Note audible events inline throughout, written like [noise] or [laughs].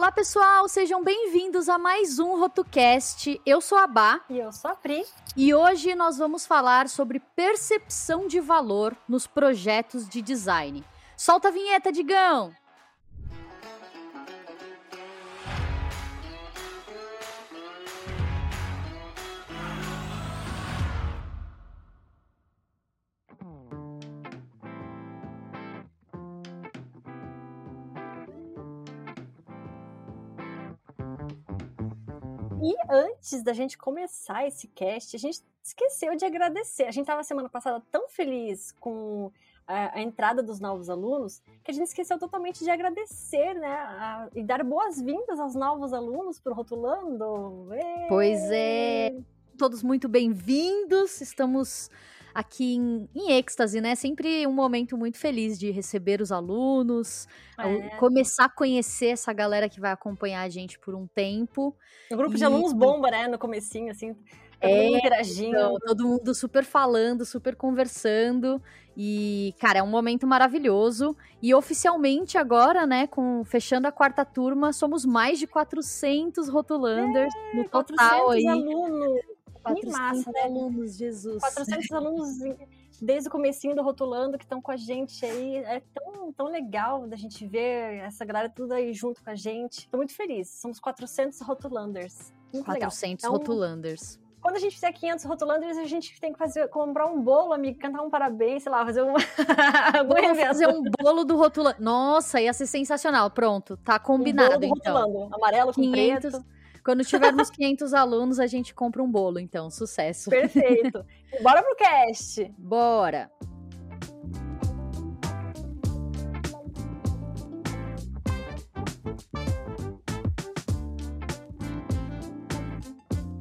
Olá, pessoal, sejam bem-vindos a mais um RotoCast. Eu sou a Bá. E eu sou a Pri. E hoje nós vamos falar sobre percepção de valor nos projetos de design. Solta a vinheta, Digão! Antes da gente começar esse cast, a gente esqueceu de agradecer. A gente estava semana passada tão feliz com a, a, entrada dos novos alunos que a gente esqueceu totalmente de agradecer, né? A, e dar boas-vindas aos novos alunos para o Rotulando. Pois é, todos muito bem-vindos. Estamos aqui em, em êxtase, né? Sempre um momento muito feliz de receber os alunos, é. começar a conhecer essa galera que vai acompanhar a gente por um tempo. O grupo e... de alunos bomba, né? No comecinho, assim. Todo é, interagindo. Então, todo mundo super falando, super conversando. E, cara, é um momento maravilhoso. E oficialmente agora, né, com fechando a quarta turma, somos mais de 400 rotulanders é, no total 400 aí. alunos. Que massa, né? alunos, Jesus. 400 alunos desde o comecinho do Rotulando que estão com a gente aí. É tão, tão legal da gente ver essa galera tudo aí junto com a gente. Tô muito feliz. Somos 400 Rotulanders. Muito 400 legal. Rotulanders. Então, quando a gente fizer 500 rotulanders, a gente tem que fazer, comprar um bolo, amigo, cantar um parabéns, sei lá, fazer um... [laughs] Vamos fazer um bolo do rotulando. Nossa, ia ser sensacional. Pronto, tá combinado, um bolo do então. Rotulando. Amarelo com 500... preto. Quando tivermos [laughs] 500 alunos, a gente compra um bolo, então, sucesso. Perfeito. [laughs] Bora pro cast. Bora.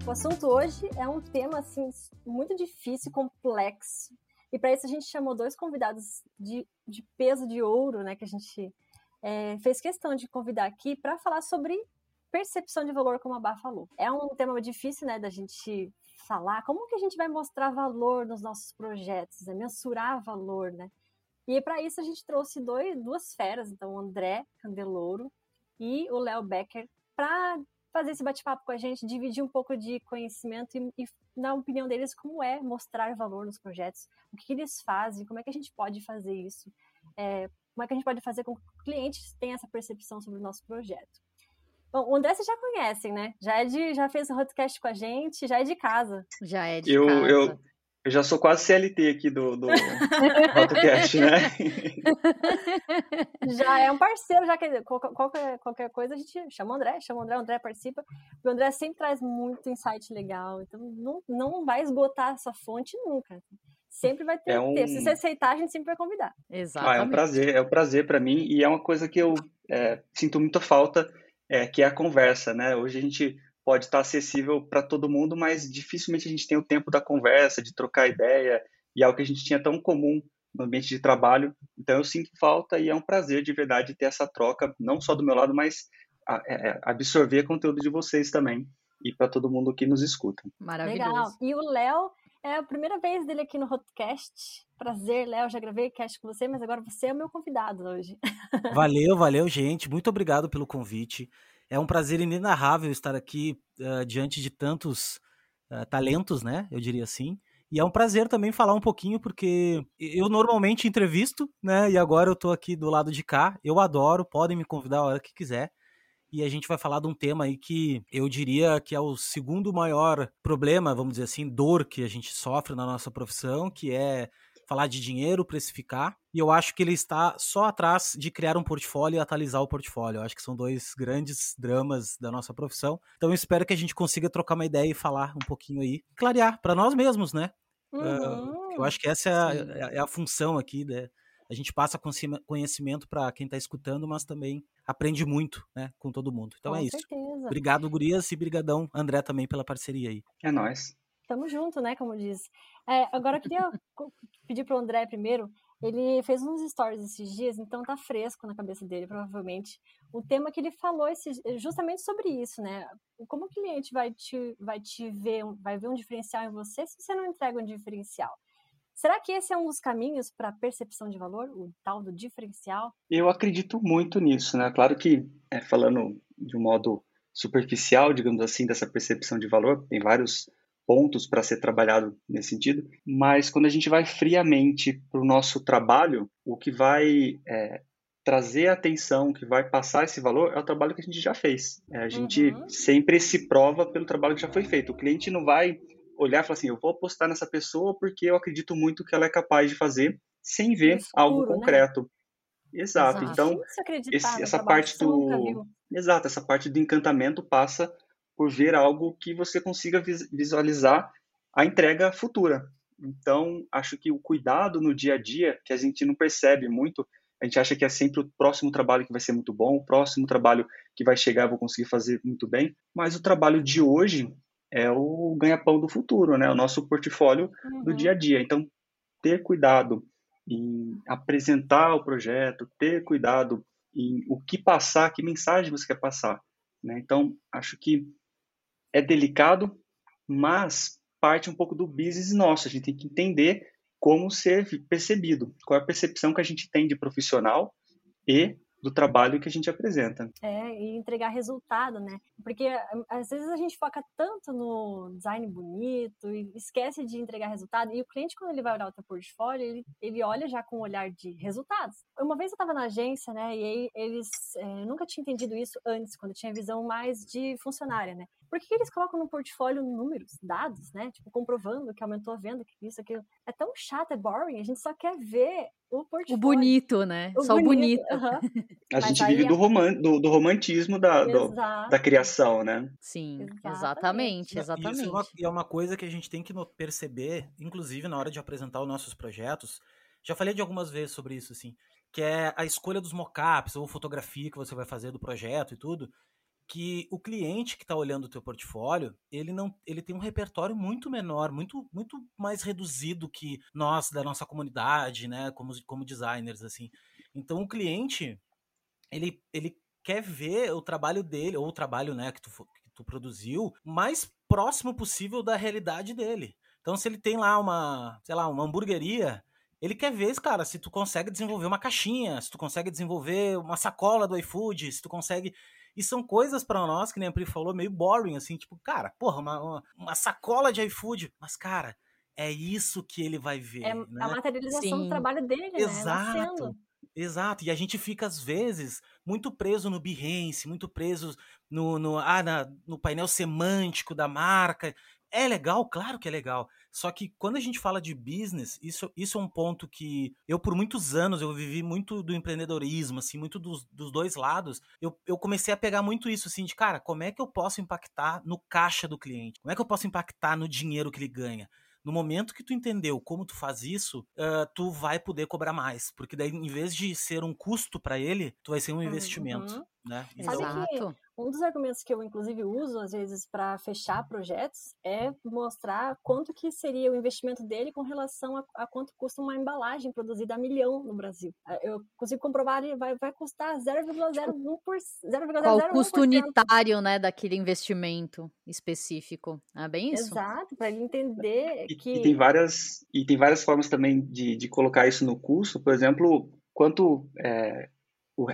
O assunto hoje é um tema assim muito difícil, complexo. E para isso a gente chamou dois convidados de, de peso de ouro, né? Que a gente é, fez questão de convidar aqui para falar sobre percepção de valor, como a Bá falou. É um tema difícil, né, da gente falar. Como que a gente vai mostrar valor nos nossos projetos, né? mensurar valor, né? E para isso a gente trouxe dois, duas feras, então o André Candelouro e o Léo Becker, para fazer esse bate-papo com a gente, dividir um pouco de conhecimento e, e na opinião deles como é mostrar valor nos projetos, o que, que eles fazem, como é que a gente pode fazer isso, é, como é que a gente pode fazer com que o cliente tenha essa percepção sobre o nosso projeto. Bom, o André vocês já conhecem, né? Já, é de, já fez o podcast com a gente, já é de casa. Já é de eu, casa. Eu, eu já sou quase CLT aqui do, do [laughs] podcast, né? [laughs] já é um parceiro, já que qualquer, qualquer coisa a gente chama o André, chama o André, o André participa. O André sempre traz muito insight legal, então não, não vai esgotar essa fonte nunca. Sempre vai ter, é um... ter. Se você aceitar, a gente sempre vai convidar. Exatamente. Ah, é um prazer, é um prazer para mim e é uma coisa que eu é, sinto muita falta é, que é a conversa, né? Hoje a gente pode estar acessível para todo mundo, mas dificilmente a gente tem o tempo da conversa, de trocar ideia, e é algo que a gente tinha tão comum no ambiente de trabalho. Então eu sinto falta e é um prazer de verdade ter essa troca, não só do meu lado, mas é, é, absorver conteúdo de vocês também e para todo mundo que nos escuta. Maravilhoso. Legal. E o Léo é a primeira vez dele aqui no Hotcast. Prazer, Léo, já gravei cast com você, mas agora você é o meu convidado hoje. [laughs] Valeu, valeu, gente. Muito obrigado pelo convite. É um prazer inenarrável estar aqui uh, diante de tantos uh, talentos, né? Eu diria assim. E é um prazer também falar um pouquinho, porque eu normalmente entrevisto, né? E agora eu tô aqui do lado de cá. Eu adoro, podem me convidar a hora que quiser e a gente vai falar de um tema aí que eu diria que é o segundo maior problema, vamos dizer assim, dor que a gente sofre na nossa profissão, que é falar de dinheiro, precificar. E eu acho que ele está só atrás de criar um portfólio e atualizar o portfólio. Eu acho que são dois grandes dramas da nossa profissão. Então eu espero que a gente consiga trocar uma ideia e falar um pouquinho aí, clarear para nós mesmos, né? Uhum. Uh, eu acho que essa é a, é, é a função aqui, né? A gente passa conhecimento para quem está escutando, mas também aprende muito, né, com todo mundo. Então com é certeza. isso. Obrigado, Gurias, e brigadão, André, também pela parceria aí. É nóis. Tamo junto, né, como diz. É, agora eu queria [laughs] pedir pro André primeiro, ele fez uns stories esses dias, então tá fresco na cabeça dele, provavelmente. O tema que ele falou esse, justamente sobre isso, né? Como o cliente vai te, vai te ver, vai ver um diferencial em você se você não entrega um diferencial? Será que esse é um dos caminhos para a percepção de valor, o tal do diferencial? Eu acredito muito nisso, né? Claro que, é, falando de um modo superficial, digamos assim, dessa percepção de valor. Tem vários pontos para ser trabalhado nesse sentido, mas quando a gente vai friamente para o nosso trabalho, o que vai é, trazer atenção, que vai passar esse valor, é o trabalho que a gente já fez. É, a gente uhum. sempre se prova pelo trabalho que já foi feito. O cliente não vai olhar e falar assim, eu vou apostar nessa pessoa porque eu acredito muito que ela é capaz de fazer, sem ver escuro, algo né? concreto. Né? Exato. Exato. Então, esse, essa parte do Exato, essa parte do encantamento passa por ver algo que você consiga visualizar a entrega futura. Então, acho que o cuidado no dia a dia, que a gente não percebe muito, a gente acha que é sempre o próximo trabalho que vai ser muito bom, o próximo trabalho que vai chegar eu vou conseguir fazer muito bem, mas o trabalho de hoje é o ganha-pão do futuro, né? O nosso portfólio uhum. do dia a dia. Então, ter cuidado em apresentar o projeto, ter cuidado em o que passar, que mensagem você quer passar, né? Então, acho que é delicado, mas parte um pouco do business nosso. A gente tem que entender como ser percebido, qual é a percepção que a gente tem de profissional e do trabalho que a gente apresenta. É, e entregar resultado, né? Porque às vezes a gente foca tanto no design bonito e esquece de entregar resultado. E o cliente, quando ele vai olhar o teu portfólio, ele, ele olha já com um olhar de resultados. Uma vez eu estava na agência, né? E aí eles é, nunca tinha entendido isso antes, quando tinha visão mais de funcionária, né? Por que eles colocam no portfólio números, dados, né? Tipo, comprovando que aumentou a venda, que isso, aquilo. É tão chato, é boring. A gente só quer ver o portfólio. O bonito, né? O só bonito. o bonito. Uhum. A gente vive do, roman do, do romantismo da, do, da criação, né? Sim, exatamente, exatamente. Isso é uma, é uma coisa que a gente tem que perceber, inclusive na hora de apresentar os nossos projetos. Já falei de algumas vezes sobre isso, assim, que é a escolha dos mockups ou fotografia que você vai fazer do projeto e tudo que o cliente que está olhando o teu portfólio, ele não, ele tem um repertório muito menor, muito, muito mais reduzido que nós da nossa comunidade, né, como, como designers assim. Então o cliente, ele, ele quer ver o trabalho dele ou o trabalho, né, que tu, que tu produziu mais próximo possível da realidade dele. Então se ele tem lá uma, sei lá, uma hamburgueria, ele quer ver, cara, se tu consegue desenvolver uma caixinha, se tu consegue desenvolver uma sacola do iFood, se tu consegue e são coisas para nós, que nem a Pri falou, meio boring, assim, tipo, cara, porra, uma, uma, uma sacola de iFood. Mas, cara, é isso que ele vai ver. É né? a materialização Sim. do trabalho dele, né? Exato. Né? Exato, e a gente fica às vezes muito preso no Behance, muito preso no, no, ah, na, no painel semântico da marca. É legal, claro que é legal. Só que quando a gente fala de business, isso, isso é um ponto que eu, por muitos anos, eu vivi muito do empreendedorismo, assim, muito dos, dos dois lados. Eu, eu comecei a pegar muito isso, assim, de cara, como é que eu posso impactar no caixa do cliente? Como é que eu posso impactar no dinheiro que ele ganha? No momento que tu entendeu como tu faz isso, uh, tu vai poder cobrar mais. Porque daí, em vez de ser um custo para ele, tu vai ser um investimento. Uhum. Né? Exato. Um dos argumentos que eu, inclusive, uso, às vezes, para fechar projetos é mostrar quanto que seria o investimento dele com relação a, a quanto custa uma embalagem produzida a milhão no Brasil. Ah, eu consigo comprovar que vai, vai custar 0,01%. Tipo, qual o custo unitário né, daquele investimento específico? É bem isso? Exato, para ele entender e, que... E tem, várias, e tem várias formas também de, de colocar isso no custo. Por exemplo, quanto... É,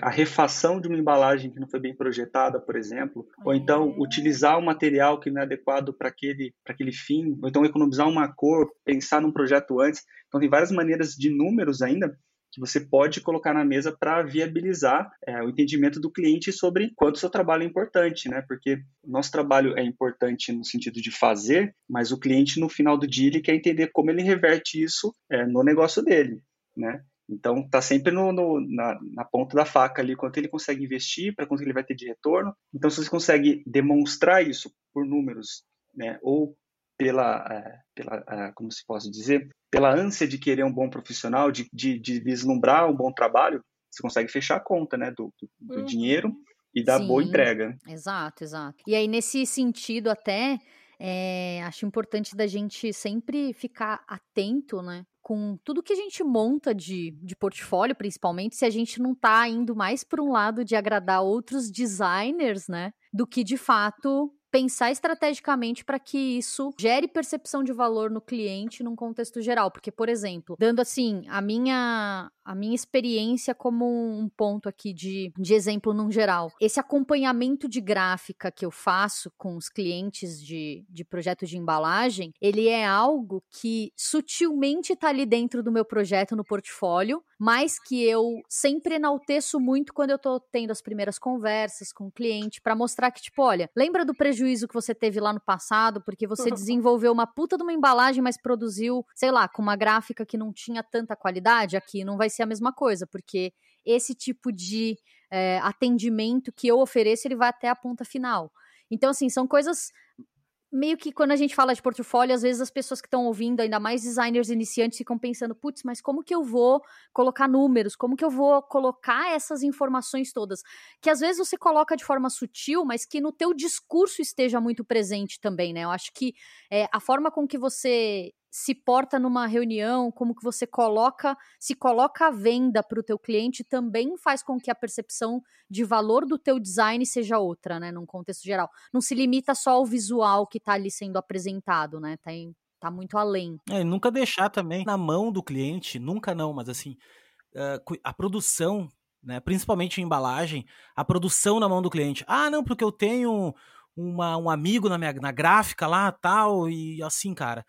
a refação de uma embalagem que não foi bem projetada, por exemplo, ou então utilizar um material que não é adequado para aquele, aquele fim, ou então economizar uma cor, pensar num projeto antes. Então, tem várias maneiras de números ainda que você pode colocar na mesa para viabilizar é, o entendimento do cliente sobre quanto o seu trabalho é importante, né? Porque o nosso trabalho é importante no sentido de fazer, mas o cliente, no final do dia, ele quer entender como ele reverte isso é, no negócio dele, né? Então, está sempre no, no, na, na, ponta da faca ali, quanto ele consegue investir, para quanto ele vai ter de retorno. Então, se você consegue demonstrar isso por números, né, ou pela, é, pela é, como se possa dizer, pela ânsia de querer um bom profissional, de, de, de vislumbrar um bom trabalho, você consegue fechar a conta né, do, do, do uhum. dinheiro e dar Sim, boa entrega. Exato, exato. E aí, nesse sentido, até é, acho importante da gente sempre ficar atento, né? Com tudo que a gente monta de, de portfólio, principalmente, se a gente não tá indo mais para um lado de agradar outros designers, né? Do que de fato pensar estrategicamente para que isso gere percepção de valor no cliente num contexto geral. Porque, por exemplo, dando assim, a minha a minha experiência como um ponto aqui de, de exemplo num geral. Esse acompanhamento de gráfica que eu faço com os clientes de, de projeto de embalagem, ele é algo que sutilmente está ali dentro do meu projeto no portfólio, mas que eu sempre enalteço muito quando eu estou tendo as primeiras conversas com o cliente para mostrar que, tipo, olha, lembra do prejuízo que você teve lá no passado porque você [laughs] desenvolveu uma puta de uma embalagem, mas produziu, sei lá, com uma gráfica que não tinha tanta qualidade? Aqui não vai ser a mesma coisa, porque esse tipo de é, atendimento que eu ofereço, ele vai até a ponta final. Então, assim, são coisas meio que quando a gente fala de portfólio, às vezes as pessoas que estão ouvindo, ainda mais designers iniciantes, ficam pensando, putz, mas como que eu vou colocar números? Como que eu vou colocar essas informações todas? Que às vezes você coloca de forma sutil, mas que no teu discurso esteja muito presente também, né? Eu acho que é, a forma com que você se porta numa reunião, como que você coloca, se coloca a venda para o teu cliente, também faz com que a percepção de valor do teu design seja outra, né, num contexto geral. Não se limita só ao visual que está ali sendo apresentado, né, tá, em, tá muito além. É, nunca deixar também na mão do cliente, nunca não, mas assim, uh, a produção, né, principalmente em embalagem, a produção na mão do cliente. Ah, não, porque eu tenho uma, um amigo na minha na gráfica lá, tal, e assim, cara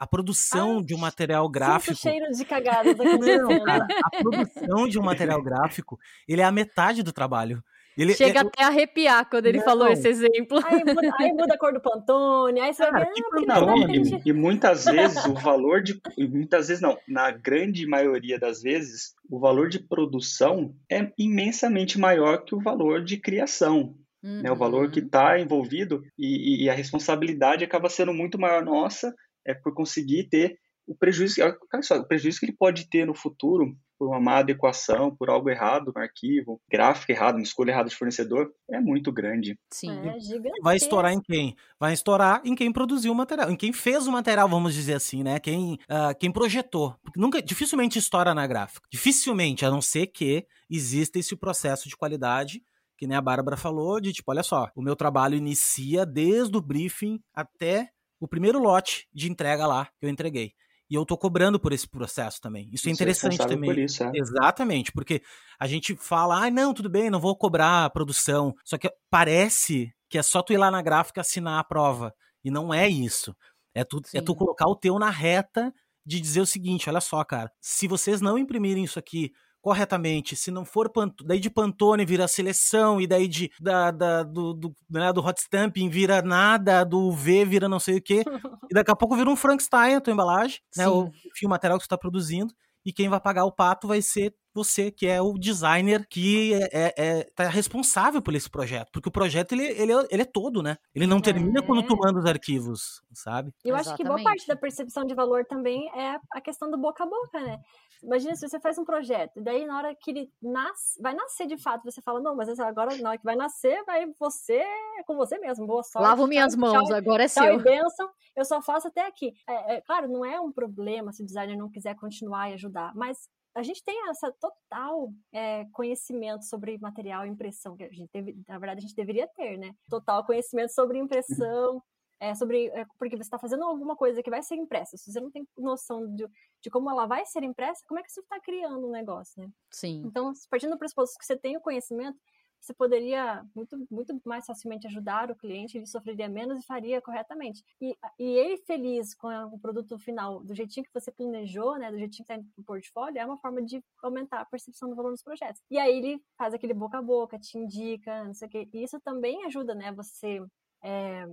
a produção ah, de um material gráfico. cheiro de cagada Não, cara, a produção de um material gráfico, ele é a metade do trabalho. Ele, Chega é, até a arrepiar quando ele não. falou esse exemplo. Aí muda, aí muda, a cor do Pantone, aí você Cara, vai tipo, não, e, e, muitas vezes o [laughs] valor de. Muitas vezes não, na grande maioria das vezes, o valor de produção é imensamente maior que o valor de criação. Uhum. Né, o valor que está uhum. envolvido e, e, a responsabilidade acaba sendo muito maior nossa é por conseguir ter o prejuízo, olha só, o prejuízo que ele pode ter no futuro por uma má adequação, por algo errado no arquivo, gráfico errado, uma escolha errada de fornecedor, é muito grande. Sim. É vai estourar em quem? Vai estourar em quem produziu o material, em quem fez o material, vamos dizer assim, né? Quem, uh, quem projetou. Nunca, dificilmente estoura na gráfica. Dificilmente, a não ser que exista esse processo de qualidade que nem a Bárbara falou, de tipo, olha só, o meu trabalho inicia desde o briefing até o primeiro lote de entrega lá que eu entreguei. E eu tô cobrando por esse processo também. Isso é interessante também. Por isso, é. Exatamente, porque a gente fala, ah, não, tudo bem, não vou cobrar a produção. Só que parece que é só tu ir lá na gráfica assinar a prova. E não é isso. É tu, é tu colocar o teu na reta de dizer o seguinte: olha só, cara, se vocês não imprimirem isso aqui corretamente. Se não for daí de Pantone vira seleção, e daí de, da, da do, do, né, do hot stamping vira nada, do V vira não sei o que. [laughs] e daqui a pouco vira um Frankenstein a tua embalagem, né, o fio material que tu está produzindo. E quem vai pagar o pato vai ser você, que é o designer que é, é, é tá responsável por esse projeto. Porque o projeto, ele, ele, é, ele é todo, né? Ele não termina é. quando tu manda os arquivos, sabe? Eu Exatamente. acho que boa parte da percepção de valor também é a questão do boca a boca, né? Imagina se você faz um projeto, e daí na hora que ele nasce, vai nascer de fato, você fala, não, mas agora na hora que vai nascer, vai você, é com você mesmo, boa sorte. Lavo minhas tchau, mãos, tchau, agora é tchau seu. E benção, eu só faço até aqui. É, é, claro, não é um problema se o designer não quiser continuar e ajudar, mas a gente tem essa total é, conhecimento sobre material e impressão, que a gente teve, na verdade a gente deveria ter, né? Total conhecimento sobre impressão, é, sobre é, porque você está fazendo alguma coisa que vai ser impressa. Se você não tem noção de, de como ela vai ser impressa, como é que você está criando um negócio, né? Sim. Então, partindo do pressuposto que você tem o conhecimento, você poderia muito, muito mais facilmente ajudar o cliente, ele sofreria menos e faria corretamente. E, e ele feliz com o produto final, do jeitinho que você planejou, né, do jeitinho que está no portfólio, é uma forma de aumentar a percepção do valor dos projetos. E aí ele faz aquele boca a boca, te indica, não sei o quê. E isso também ajuda, né, você é,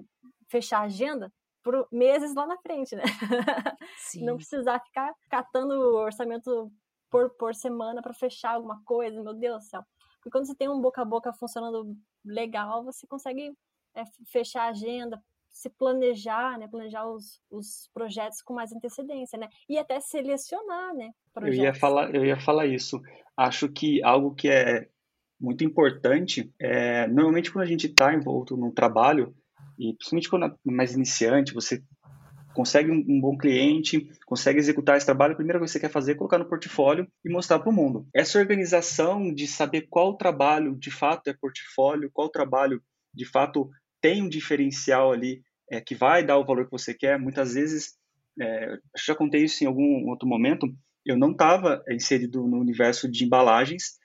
fechar a agenda por meses lá na frente, né? [laughs] Sim. Não precisar ficar catando o orçamento por, por semana para fechar alguma coisa, meu Deus do céu. Porque quando você tem um boca a boca funcionando legal, você consegue é, fechar a agenda, se planejar, né? Planejar os, os projetos com mais antecedência, né? E até selecionar, né? Projetos. Eu ia falar, eu ia falar isso. Acho que algo que é muito importante é normalmente quando a gente está envolto num trabalho e principalmente quando é mais iniciante, você consegue um, bom cliente, consegue executar esse trabalho, a primeira coisa que você quer fazer é colocar no portfólio e mostrar para o mundo. Essa organização de saber qual trabalho de fato é portfólio, qual trabalho de fato tem um diferencial ali é, que vai dar o valor que você quer. Muitas vezes, é, já contei isso em algum outro momento, eu não estava inserido no universo de embalagens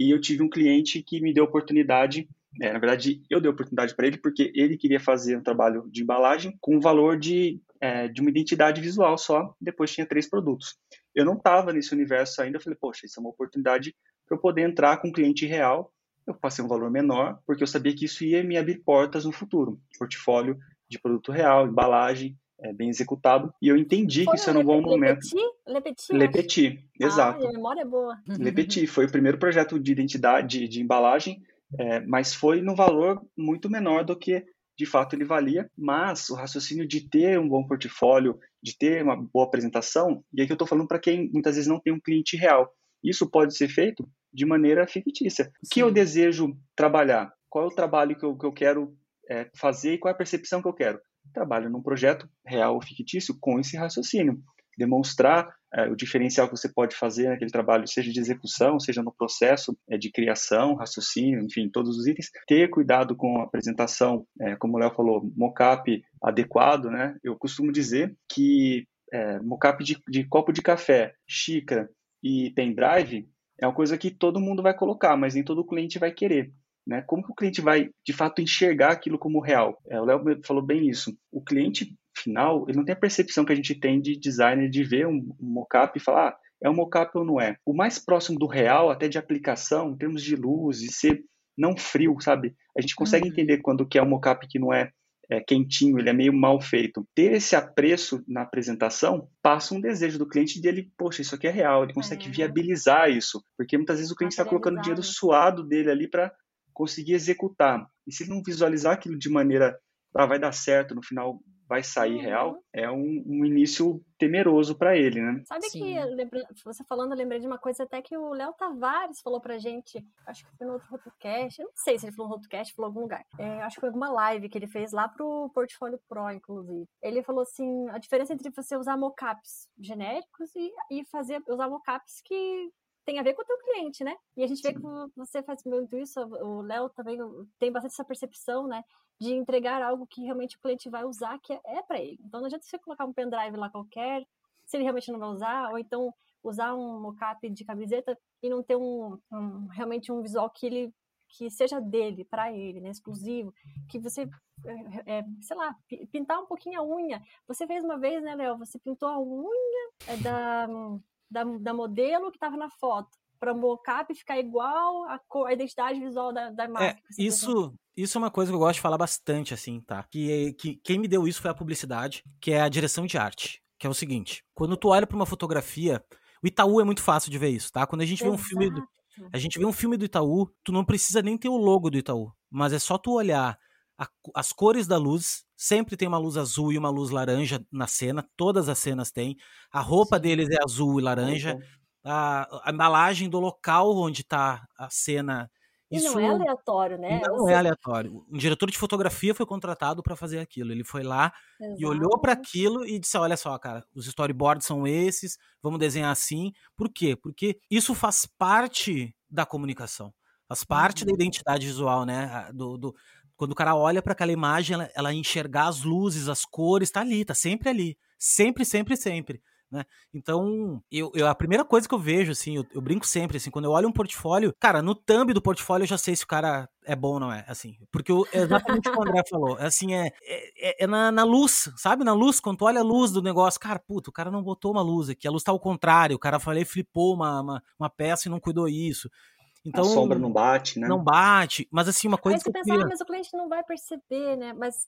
e eu tive um cliente que me deu oportunidade é, na verdade, eu dei oportunidade para ele porque ele queria fazer um trabalho de embalagem com o valor de, é, de uma identidade visual só, depois tinha três produtos. Eu não estava nesse universo ainda, eu falei, poxa, isso é uma oportunidade para eu poder entrar com um cliente real. Eu passei um valor menor, porque eu sabia que isso ia me abrir portas no futuro. Portfólio de produto real, embalagem, é, bem executado. E eu entendi foi que isso era um bom momento. Lepeti? Lepeti, exato. Ah, a memória é boa. [laughs] Lepeti foi o primeiro projeto de identidade de, embalagem, é, mas foi no valor muito menor do que de fato ele valia, mas o raciocínio de ter um bom portfólio, de ter uma boa apresentação, e aqui eu estou falando para quem muitas vezes não tem um cliente real, isso pode ser feito de maneira fictícia. O que eu desejo trabalhar? Qual é o trabalho que eu, que eu quero é, fazer e qual é a percepção que eu quero? Trabalho num projeto real ou fictício com esse raciocínio demonstrar é, o diferencial que você pode fazer naquele trabalho, seja de execução, seja no processo é, de criação, raciocínio, enfim, todos os itens. Ter cuidado com a apresentação, é, como o Léo falou, mockup adequado, né? Eu costumo dizer que mockup de, de copo de café, xícara e pendrive é uma coisa que todo mundo vai colocar, mas nem todo cliente vai querer. Né? Como que o cliente vai, de fato, enxergar aquilo como real? É, o Léo falou bem isso. O cliente final, ele não tem a percepção que a gente tem de designer de ver um, um mockup e falar, ah, é um mockup ou não é. O mais próximo do real, até de aplicação, em termos de luz, de ser não frio, sabe? A gente consegue uhum. entender quando que é um mockup que não é, é, quentinho, ele é meio mal feito. Ter esse apreço na apresentação passa um desejo do cliente dele, poxa, isso aqui é real, ele consegue é. viabilizar isso, porque muitas vezes o cliente está colocando dinheiro suado dele ali para conseguir executar. E se ele não visualizar aquilo de maneira, ah, vai dar certo, no final vai sair uhum. real, é um, um início temeroso para ele, né? Sabe Sim. que, lembra, você falando, eu lembrei de uma coisa até que o Léo Tavares falou pra gente, acho que foi no outro podcast, eu não sei se ele falou no podcast, falou em algum lugar. É, acho que foi alguma live que ele fez lá pro Portfólio Pro, inclusive. Ele falou assim, a diferença entre você usar mockups genéricos e, e fazer, usar mockups que tem a ver com o teu cliente, né? E a gente vê que você faz muito isso, o Léo também tem bastante essa percepção, né? De entregar algo que realmente o cliente vai usar, que é, é para ele. Então não adianta você colocar um pendrive lá qualquer, se ele realmente não vai usar, ou então usar um mockup de camiseta e não ter um, um realmente um visual que ele que seja dele, para ele, né, exclusivo, que você, é, é, sei lá, pintar um pouquinho a unha. Você fez uma vez, né, Léo? Você pintou a unha é, da, da, da modelo que estava na foto para o mockup ficar igual a, cor, a identidade visual da, da marca. É, isso, isso é uma coisa que eu gosto de falar bastante, assim, tá? Que, que quem me deu isso foi a publicidade, que é a direção de arte. Que é o seguinte: quando tu olha para uma fotografia, o Itaú é muito fácil de ver isso, tá? Quando a gente Exato. vê um filme do, a gente vê um filme do Itaú, tu não precisa nem ter o logo do Itaú, mas é só tu olhar a, as cores da luz, sempre tem uma luz azul e uma luz laranja na cena, todas as cenas têm. A roupa Sim. deles é azul e laranja. A, a, embalagem do local onde está a cena. Isso e não é aleatório, né? Não Você... é aleatório. Um diretor de fotografia foi contratado para fazer aquilo. Ele foi lá Exato. e olhou para aquilo e disse: Olha só, cara, os storyboards são esses, vamos desenhar assim. Por quê? Porque isso faz parte da comunicação, faz parte uhum. da identidade visual, né? Do, do, quando o cara olha para aquela imagem, ela, ela, enxergar as luzes, as cores, tá ali, tá sempre ali. Sempre, sempre, sempre. Né? Então, eu, eu, a primeira coisa que eu vejo, assim, eu, eu, brinco sempre, assim, quando eu olho um portfólio, cara, no thumb do portfólio eu já sei se o cara é bom ou não é, assim, porque é exatamente o que o André falou, é assim, é, é, é na, na, luz, sabe, na luz, quando tu olha a luz do negócio, cara, puto, o cara não botou uma luz aqui, a luz tá ao contrário, o cara falei, flipou uma, uma, uma peça e não cuidou isso, então, a sombra não bate, né? Não bate, mas assim, uma coisa. Aí você pensa, ah, mas o cliente não vai perceber, né? Mas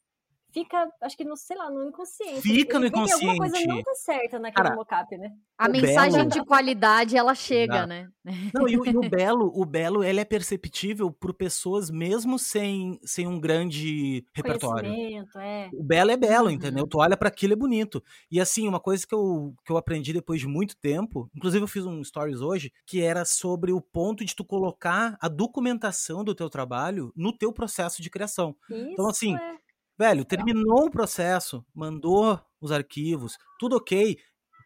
fica, acho que, no, sei lá, no inconsciente. Fica no inconsciente. Alguma coisa não tá certa naquele Cara, mockup, né? A mensagem belo... de qualidade, ela chega, né? Não, e, e, o [laughs] belo, o belo, ele é perceptível por pessoas mesmo sem, sem um grande repertório. É. O belo é belo, uhum. entendeu? Tu olha para aquilo é bonito. E assim, uma coisa que eu, que eu aprendi depois de muito tempo, inclusive eu fiz um stories hoje, que era sobre o ponto de tu colocar a documentação do teu trabalho no teu processo de criação. Então, Isso então assim, é Velho, terminou o processo, mandou os arquivos, tudo ok.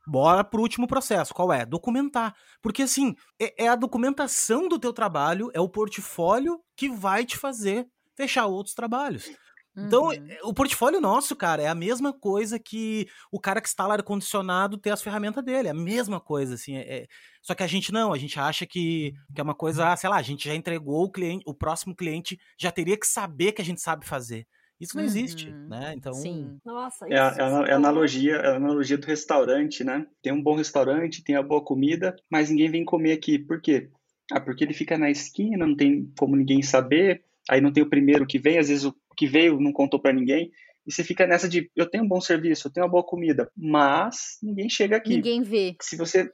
Bora pro último processo, qual é? Documentar. Porque assim, é, é a documentação do teu trabalho, é o portfólio que vai te fazer fechar outros trabalhos. Então, uhum. o portfólio nosso, cara, é a mesma coisa que o cara que instala ar-condicionado ter as ferramentas dele. É a mesma coisa, assim. É, é... Só que a gente não, a gente acha que, que é uma coisa, sei lá, a gente já entregou o cliente, o próximo cliente já teria que saber que a gente sabe fazer. Isso não uhum. existe, né? Então. Sim. Nossa, é, é, a, é a analogia, é a analogia do restaurante, né? Tem um bom restaurante, tem a boa comida, mas ninguém vem comer aqui. Por quê? Ah, porque ele fica na esquina, não tem como ninguém saber. Aí não tem o primeiro que vem, às vezes o que veio não contou para ninguém. E você fica nessa de, eu tenho um bom serviço, eu tenho uma boa comida, mas ninguém chega aqui. Ninguém vê. Se você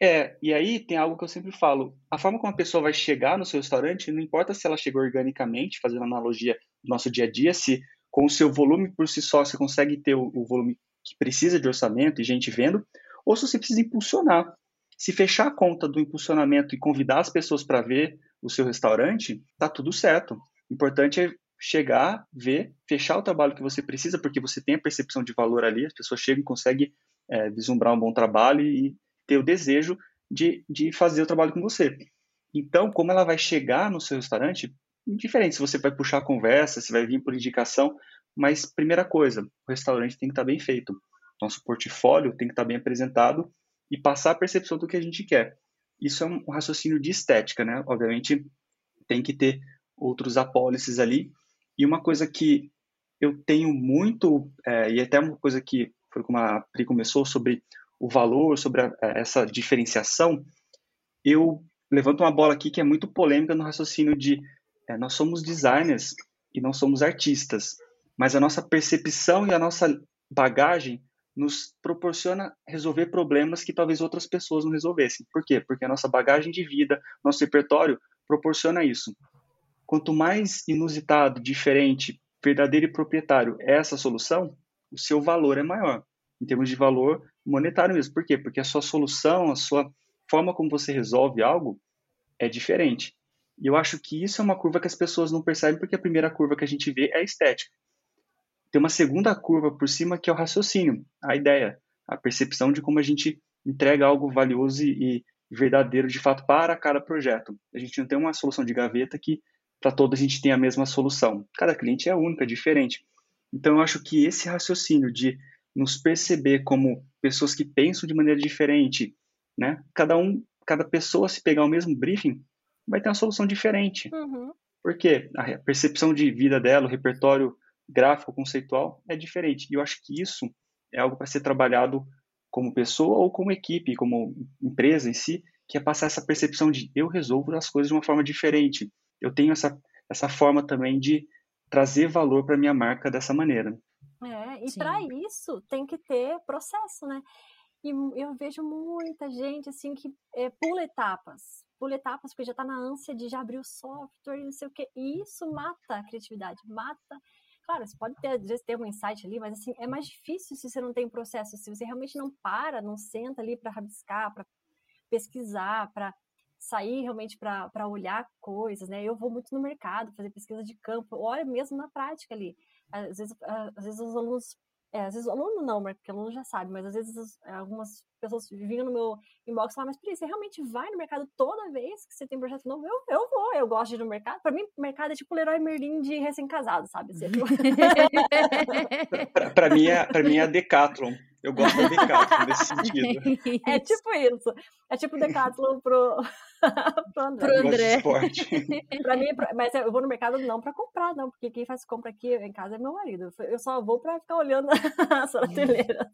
é, e aí tem algo que eu sempre falo. A forma como a pessoa vai chegar no seu restaurante, não importa se ela chegou organicamente, fazendo analogia nosso dia a dia, se com o seu volume por si só você consegue ter o, o volume que precisa de orçamento e gente vendo, ou se você precisa impulsionar. Se fechar a conta do impulsionamento e convidar as pessoas para ver o seu restaurante, tá tudo certo. O importante é chegar, ver, fechar o trabalho que você precisa, porque você tem a percepção de valor ali, as pessoas chegam e conseguem é, vislumbrar um bom trabalho e ter o desejo de, de fazer o trabalho com você. Então, como ela vai chegar no seu restaurante, diferente se você vai puxar a conversa, se vai vir por indicação, mas primeira coisa, o restaurante tem que estar bem feito. Nosso portfólio tem que estar bem apresentado e passar a percepção do que a gente quer. Isso é um raciocínio de estética, né? Obviamente tem que ter outros apólices ali. E uma coisa que eu tenho muito, é, e até uma coisa que foi como a Pri começou sobre o valor, sobre a, é, essa diferenciação, eu levanto uma bola aqui que é muito polêmica no raciocínio de é, nós somos designers e não somos artistas, mas a nossa percepção e a nossa bagagem nos proporciona resolver problemas que talvez outras pessoas não resolvessem. Por quê? Porque a nossa bagagem de vida, nosso repertório proporciona isso. Quanto mais inusitado, diferente, verdadeiro e proprietário é essa solução, o seu valor é maior, em termos de valor monetário mesmo. Por quê? Porque a sua solução, a sua forma como você resolve algo é diferente. E eu acho que isso é uma curva que as pessoas não percebem, porque a primeira curva que a gente vê é a estética. Tem uma segunda curva por cima que é o raciocínio, a ideia, a percepção de como a gente entrega algo valioso e verdadeiro de fato para cada projeto. A gente não tem uma solução de gaveta que para todos a gente tem a mesma solução. Cada cliente é único, é diferente. Então eu acho que esse raciocínio de nos perceber como pessoas que pensam de maneira diferente, né? Cada um, cada pessoa se pegar o mesmo briefing, vai ter uma solução diferente. Uhum. Porque a percepção de vida dela, o repertório gráfico, conceitual, é diferente. E eu acho que isso é algo para ser trabalhado como pessoa ou como equipe, como empresa em si, que é passar essa percepção de eu resolvo as coisas de uma forma diferente. Eu tenho essa, essa forma também de trazer valor para minha marca dessa maneira. É, e para isso tem que ter processo, né? E eu vejo muita gente assim que é, pula etapas pula etapas porque já está na ânsia de já abrir o software e não sei o quê. E isso mata a criatividade, mata. Claro, você pode ter, às vezes, ter um insight ali, mas assim, é mais difícil se você não tem processo, se você realmente não para, não senta ali para rabiscar, para pesquisar, para sair realmente para olhar coisas, né? Eu vou muito no mercado fazer pesquisa de campo, olha mesmo na prática ali. Às vezes, às vezes os alunos é, às vezes o aluno não, porque o aluno já sabe, mas às vezes algumas pessoas vinham no meu inbox e falavam, mas Pri, você realmente vai no mercado toda vez que você tem projeto novo? Eu, eu vou, eu gosto de ir no mercado. Pra mim, mercado é tipo o Leroy Merlin de recém-casado, sabe? Assim, [laughs] pra, pra, mim é, pra mim é a Decathlon. Eu gosto da Decathlon nesse [laughs] sentido. É tipo isso. É tipo Decathlon pro, [laughs] pro André. Pro André. [laughs] pra mim, mas eu vou no mercado não pra comprar, não, porque quem faz compra aqui em casa é meu marido. Eu só vou pra ficar olhando [laughs] as prateleiras.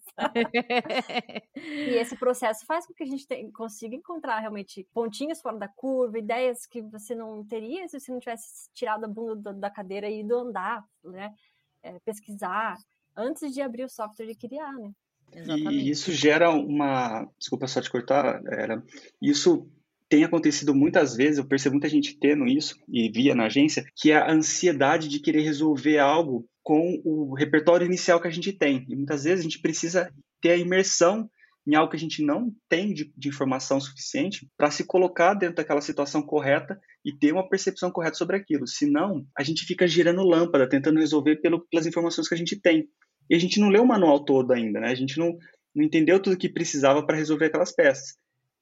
e esse processo faz com que a gente consiga encontrar realmente pontinhos fora da curva, ideias que você não teria se você não tivesse tirado a bunda da cadeira e ido andar, né? É, pesquisar antes de abrir o software e criar, né? Exatamente. E isso gera uma. Desculpa só te cortar, era. Isso tem acontecido muitas vezes, eu percebo muita gente tendo isso, e via na agência, que é a ansiedade de querer resolver algo com o repertório inicial que a gente tem. E muitas vezes a gente precisa ter a imersão em algo que a gente não tem de, de informação suficiente para se colocar dentro daquela situação correta e ter uma percepção correta sobre aquilo. Senão, a gente fica girando lâmpada, tentando resolver pelo, pelas informações que a gente tem. E a gente não leu o manual todo ainda, né? A gente não, não entendeu tudo que precisava para resolver aquelas peças.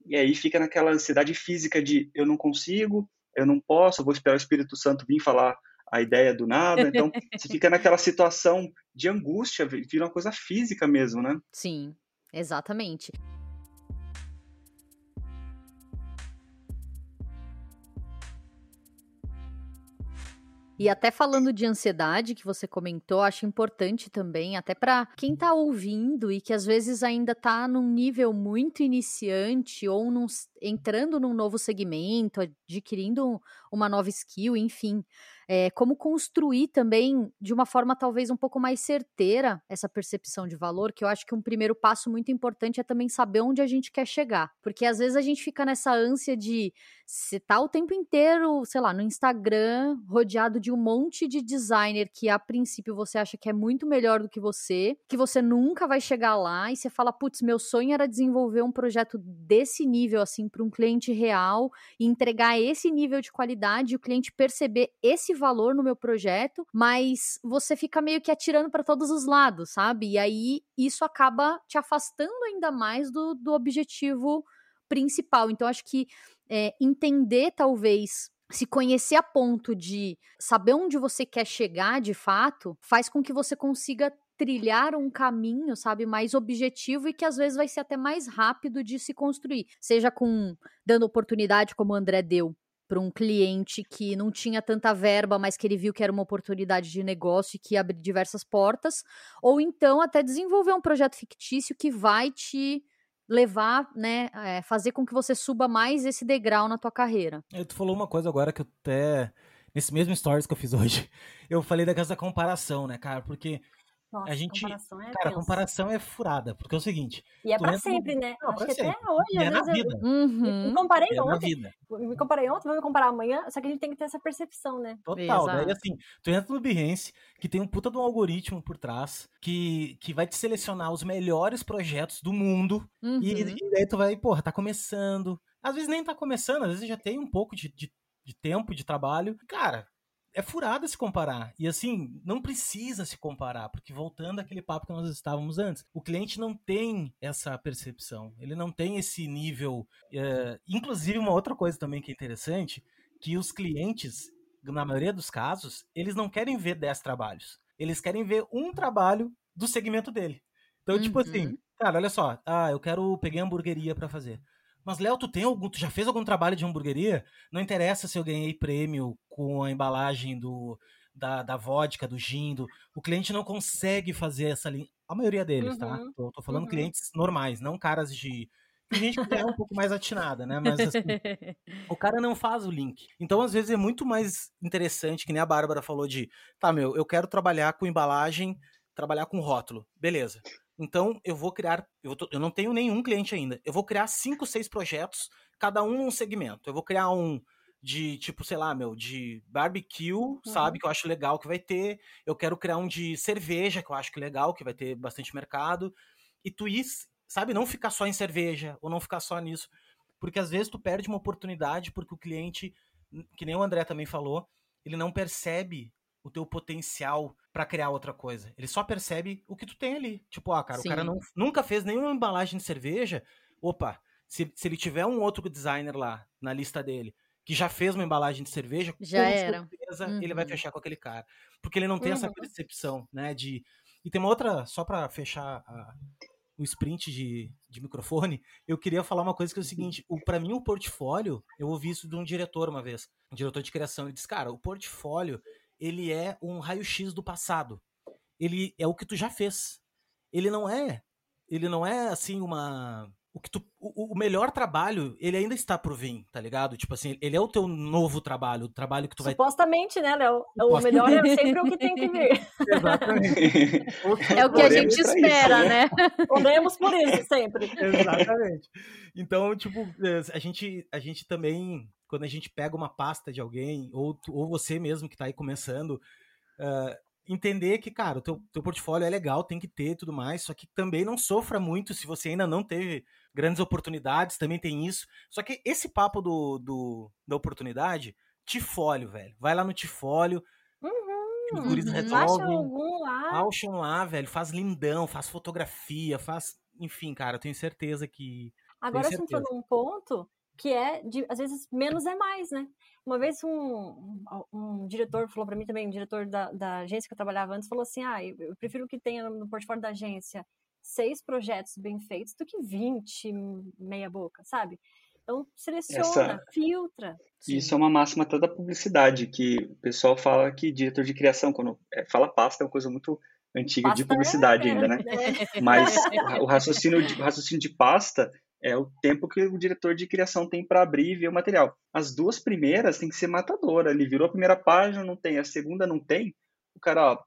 E aí fica naquela ansiedade física de eu não consigo, eu não posso, eu vou esperar o Espírito Santo vir falar a ideia do nada. Então, [laughs] você fica naquela situação de angústia, vira uma coisa física mesmo, né? Sim, exatamente. E até falando de ansiedade que você comentou, acho importante também, até para quem está ouvindo e que às vezes ainda está num nível muito iniciante ou num, entrando num novo segmento, adquirindo uma nova skill, enfim é, como construir também de uma forma talvez um pouco mais certeira essa percepção de valor, que eu acho que um primeiro passo muito importante é também saber onde a gente quer chegar. Porque às vezes a gente fica nessa ânsia de se tá o tempo inteiro, sei lá, no Instagram, rodeado de um monte de designer que a princípio você acha que é muito melhor do que você, que você nunca vai chegar lá e você fala, putz, meu sonho era desenvolver um projeto desse nível assim para um cliente real e entregar esse nível de qualidade e o cliente perceber esse valor no meu projeto, mas você fica meio que atirando para todos os lados, sabe? E aí isso acaba te afastando ainda mais do, do objetivo principal. Então, acho que é, entender, talvez, se conhecer a ponto de saber onde você quer chegar de fato, faz com que você consiga trilhar um caminho, sabe, mais objetivo e que às vezes vai ser até mais rápido de se construir, seja com dando oportunidade como o André deu para um cliente que não tinha tanta verba, mas que ele viu que era uma oportunidade de negócio e que abre diversas portas, ou então até desenvolver um projeto fictício que vai te levar, né, é, fazer com que você suba mais esse degrau na tua carreira. É, tu falou uma coisa agora que eu até nesse mesmo stories que eu fiz hoje, [laughs] eu falei da comparação, né, cara? Porque nossa, a gente, comparação é cara, a comparação é furada, porque é o seguinte. E é pra sempre, né? Não, Acho que sempre. até hoje, e é na vida. Eu, uhum. me comparei é ontem. Me comparei ontem, vou me comparar amanhã, só que a gente tem que ter essa percepção, né? Total. Daí assim, tu entra no Behance, que tem um puta de um algoritmo por trás, que, que vai te selecionar os melhores projetos do mundo. Uhum. E, e daí tu vai, porra, tá começando. Às vezes nem tá começando, às vezes já tem um pouco de, de de tempo de trabalho. Cara, é furada se comparar. E assim, não precisa se comparar, porque voltando àquele papo que nós estávamos antes, o cliente não tem essa percepção, ele não tem esse nível. É... Inclusive, uma outra coisa também que é interessante, que os clientes, na maioria dos casos, eles não querem ver 10 trabalhos. Eles querem ver um trabalho do segmento dele. Então, uhum. tipo assim, uhum. cara, olha só, ah, eu quero pegar hamburgueria para fazer. Mas, Léo, tu tem algum. Tu já fez algum trabalho de hamburgueria? Não interessa se eu ganhei prêmio com a embalagem do, da, da vodka, do gin. Do... O cliente não consegue fazer essa linha. A maioria deles, tá? uhum. tá? Tô, tô falando uhum. clientes normais, não caras de. Tem gente que é um pouco mais atinada, né? Mas assim, o cara não faz o link. Então, às vezes, é muito mais interessante, que nem a Bárbara falou de, tá, meu, eu quero trabalhar com embalagem, trabalhar com rótulo. Beleza. Então, eu vou criar. Eu, tô, eu não tenho nenhum cliente ainda. Eu vou criar cinco, seis projetos, cada um num segmento. Eu vou criar um de tipo, sei lá, meu, de barbecue, uhum. sabe, que eu acho legal que vai ter. Eu quero criar um de cerveja, que eu acho que legal, que vai ter bastante mercado. E tu ir, sabe, não ficar só em cerveja, ou não ficar só nisso. Porque às vezes tu perde uma oportunidade porque o cliente, que nem o André também falou, ele não percebe o teu potencial para criar outra coisa. Ele só percebe o que tu tem ali. Tipo, ah, cara, Sim. o cara não, nunca fez nenhuma embalagem de cerveja. Opa, se, se ele tiver um outro designer lá na lista dele que já fez uma embalagem de cerveja, já com era. certeza uhum. ele vai uhum. fechar com aquele cara. Porque ele não tem uhum. essa percepção, né, de... E tem uma outra, só para fechar a, o sprint de, de microfone, eu queria falar uma coisa que é o seguinte, o, para mim o portfólio, eu ouvi isso de um diretor uma vez, um diretor de criação, ele disse, cara, o portfólio ele é um raio-x do passado. Ele é o que tu já fez. Ele não é, ele não é assim uma o que tu, o, o, melhor trabalho, ele ainda está por vir, tá ligado? Tipo assim, ele é o teu novo trabalho, o trabalho que tu vai Supostamente, né, Léo? O melhor é sempre o que tem que vir. [laughs] Exatamente. [laughs] é o que a gente espera, isso, né? né? Oremos por isso sempre. [laughs] Exatamente. Então, tipo, é, a gente a gente também quando a gente pega uma pasta de alguém, ou, ou você mesmo que está aí começando, uh, entender que, cara, o teu, teu portfólio é legal, tem que ter tudo mais, só que também não sofra muito se você ainda não teve grandes oportunidades, também tem isso. Só que esse papo do, do da oportunidade, Tifólio, velho. Vai lá no Tifólio. Uhum, os guris uhum. resolvem. algum lá. Acham lá, velho. Faz lindão, faz fotografia, faz. Enfim, cara, eu tenho certeza que. Agora você entrou num ponto que é, de, às vezes, menos é mais, né? Uma vez um, um, um diretor falou para mim também, um diretor da, da, agência que eu trabalhava antes, falou assim, ah, eu prefiro que tenha no portfólio da agência seis projetos bem feitos do que 20 meia boca, sabe? Então, seleciona, Essa, filtra. Isso é uma máxima toda da publicidade, que o pessoal fala que diretor de criação, quando é, fala pasta, é uma coisa muito antiga pasta de publicidade é, ainda, né? É. Mas [laughs] o raciocínio, de, o raciocínio de pasta é o tempo que o diretor de criação tem para abrir e ver o material. As duas primeiras tem que ser matadora. Ele virou a primeira página, não tem, a segunda não tem. O cara, ó,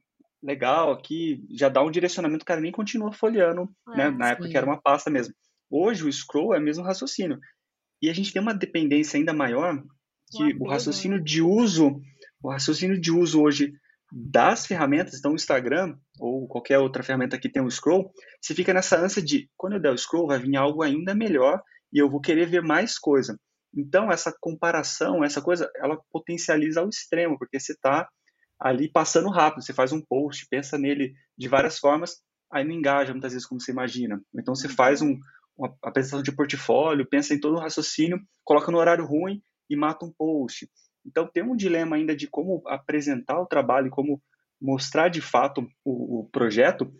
legal, aqui já dá um direcionamento, o cara nem continua folheando, é, né? Na sim. época que era uma pasta mesmo. Hoje o scroll é o mesmo raciocínio. E a gente tem uma dependência ainda maior que o raciocínio de uso, o raciocínio de uso hoje das ferramentas, então o Instagram ou qualquer outra ferramenta que tem um scroll, você fica nessa ânsia de quando eu der o scroll vai vir algo ainda melhor e eu vou querer ver mais coisa. Então essa comparação, essa coisa, ela potencializa ao extremo, porque você está ali passando rápido, você faz um post, pensa nele de várias formas, aí não engaja muitas vezes como você imagina. Então você faz um, uma apresentação de portfólio, pensa em todo o raciocínio, coloca no horário ruim e mata um post. Então tem um dilema ainda de como apresentar o trabalho, como mostrar de fato o, o projeto,